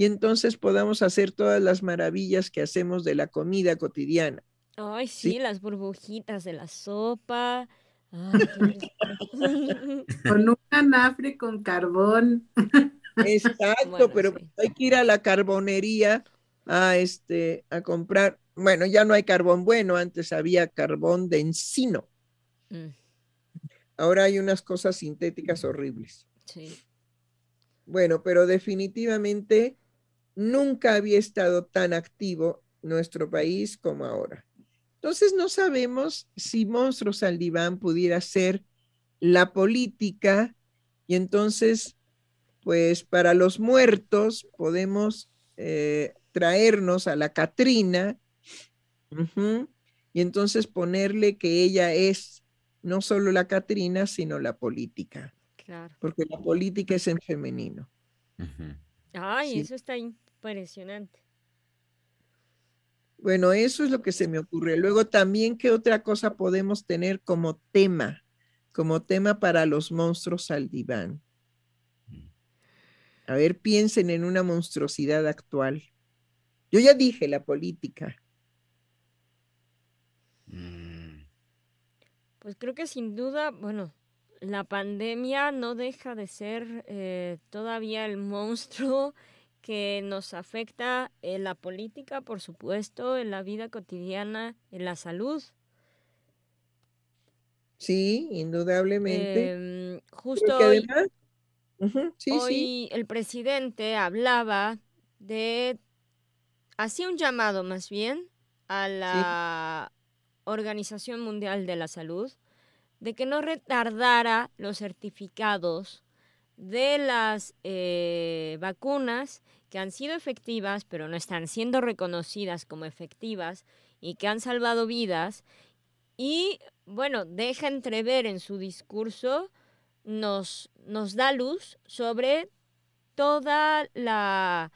D: y entonces podamos hacer todas las maravillas que hacemos de la comida cotidiana?
C: Ay, sí, las burbujitas de la sopa. [LAUGHS]
B: con un anafre con carbón. [LAUGHS]
D: Exacto, pero hay que ir a la carbonería a este a comprar. Bueno, ya no hay carbón bueno, antes había carbón de encino. Mm. Ahora hay unas cosas sintéticas horribles. Sí. Bueno, pero definitivamente nunca había estado tan activo nuestro país como ahora. Entonces no sabemos si Monstruos al Diván pudiera ser la política y entonces, pues para los muertos podemos eh, traernos a la Catrina y entonces ponerle que ella es no solo la Catrina, sino la política. Claro. Porque la política es en femenino.
C: Ay, eso está impresionante.
D: Bueno, eso es lo que se me ocurre. Luego también, ¿qué otra cosa podemos tener como tema? Como tema para los monstruos al diván. A ver, piensen en una monstruosidad actual. Yo ya dije la política.
C: Mm. Pues creo que sin duda, bueno, la pandemia no deja de ser eh, todavía el monstruo que nos afecta en la política, por supuesto, en la vida cotidiana, en la salud.
D: Sí, indudablemente.
C: Em, justo hoy, el presidente hablaba de, hacía un llamado más bien a la Organización Mundial de la Salud de que no retardara los certificados de las eh, vacunas que han sido efectivas, pero no están siendo reconocidas como efectivas y que han salvado vidas. Y bueno, deja entrever en su discurso, nos, nos da luz sobre toda la,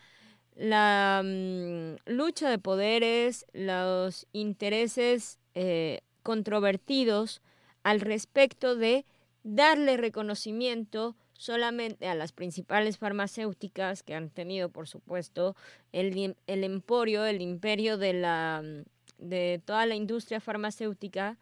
C: la mm, lucha de poderes, los intereses eh, controvertidos al respecto de darle reconocimiento solamente a las principales farmacéuticas que han tenido, por supuesto, el, el emporio, el imperio de, la, de toda la industria farmacéutica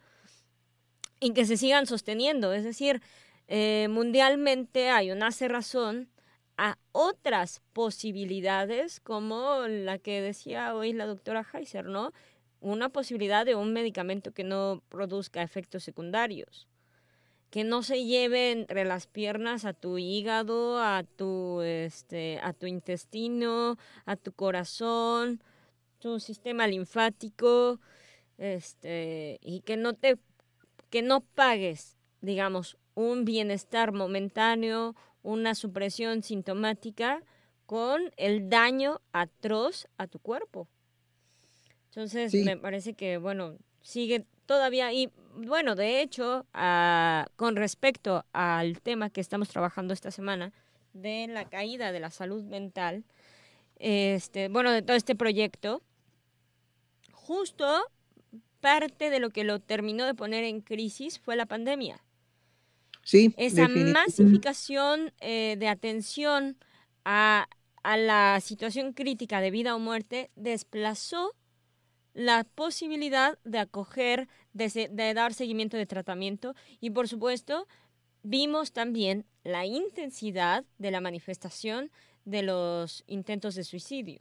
C: y que se sigan sosteniendo. Es decir, eh, mundialmente hay una cerrazón a otras posibilidades como la que decía hoy la doctora Heiser, ¿no? Una posibilidad de un medicamento que no produzca efectos secundarios que no se lleve entre las piernas a tu hígado, a tu, este, a tu intestino, a tu corazón, tu sistema linfático, este, y que no te, que no pagues, digamos, un bienestar momentáneo, una supresión sintomática con el daño atroz a tu cuerpo. Entonces, me parece que, bueno, sigue todavía, y bueno, de hecho, ah, con respecto al tema que estamos trabajando esta semana, de la caída de la salud mental, este, bueno, de todo este proyecto, justo parte de lo que lo terminó de poner en crisis fue la pandemia.
D: Sí.
C: Esa masificación eh, de atención a, a la situación crítica de vida o muerte desplazó la posibilidad de acoger, de, dar seguimiento de tratamiento y por supuesto vimos también la intensidad de la manifestación de los intentos de suicidio.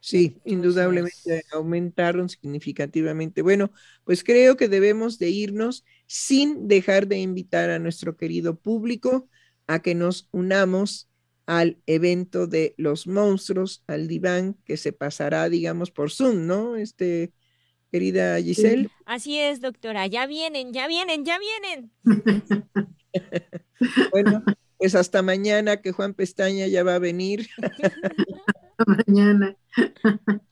D: Sí, indudablemente aumentaron significativamente. Bueno, pues creo que debemos de irnos sin dejar de invitar a nuestro querido público a que nos unamos al evento de los monstruos, al diván, que se pasará, digamos, por Zoom, ¿no? Este, querida Giselle.
C: Así es, doctora. Ya vienen, ya vienen, ya vienen. [LAUGHS]
D: bueno, pues hasta mañana que Juan Pestaña ya va a venir. [LAUGHS]
B: mañana. [LAUGHS]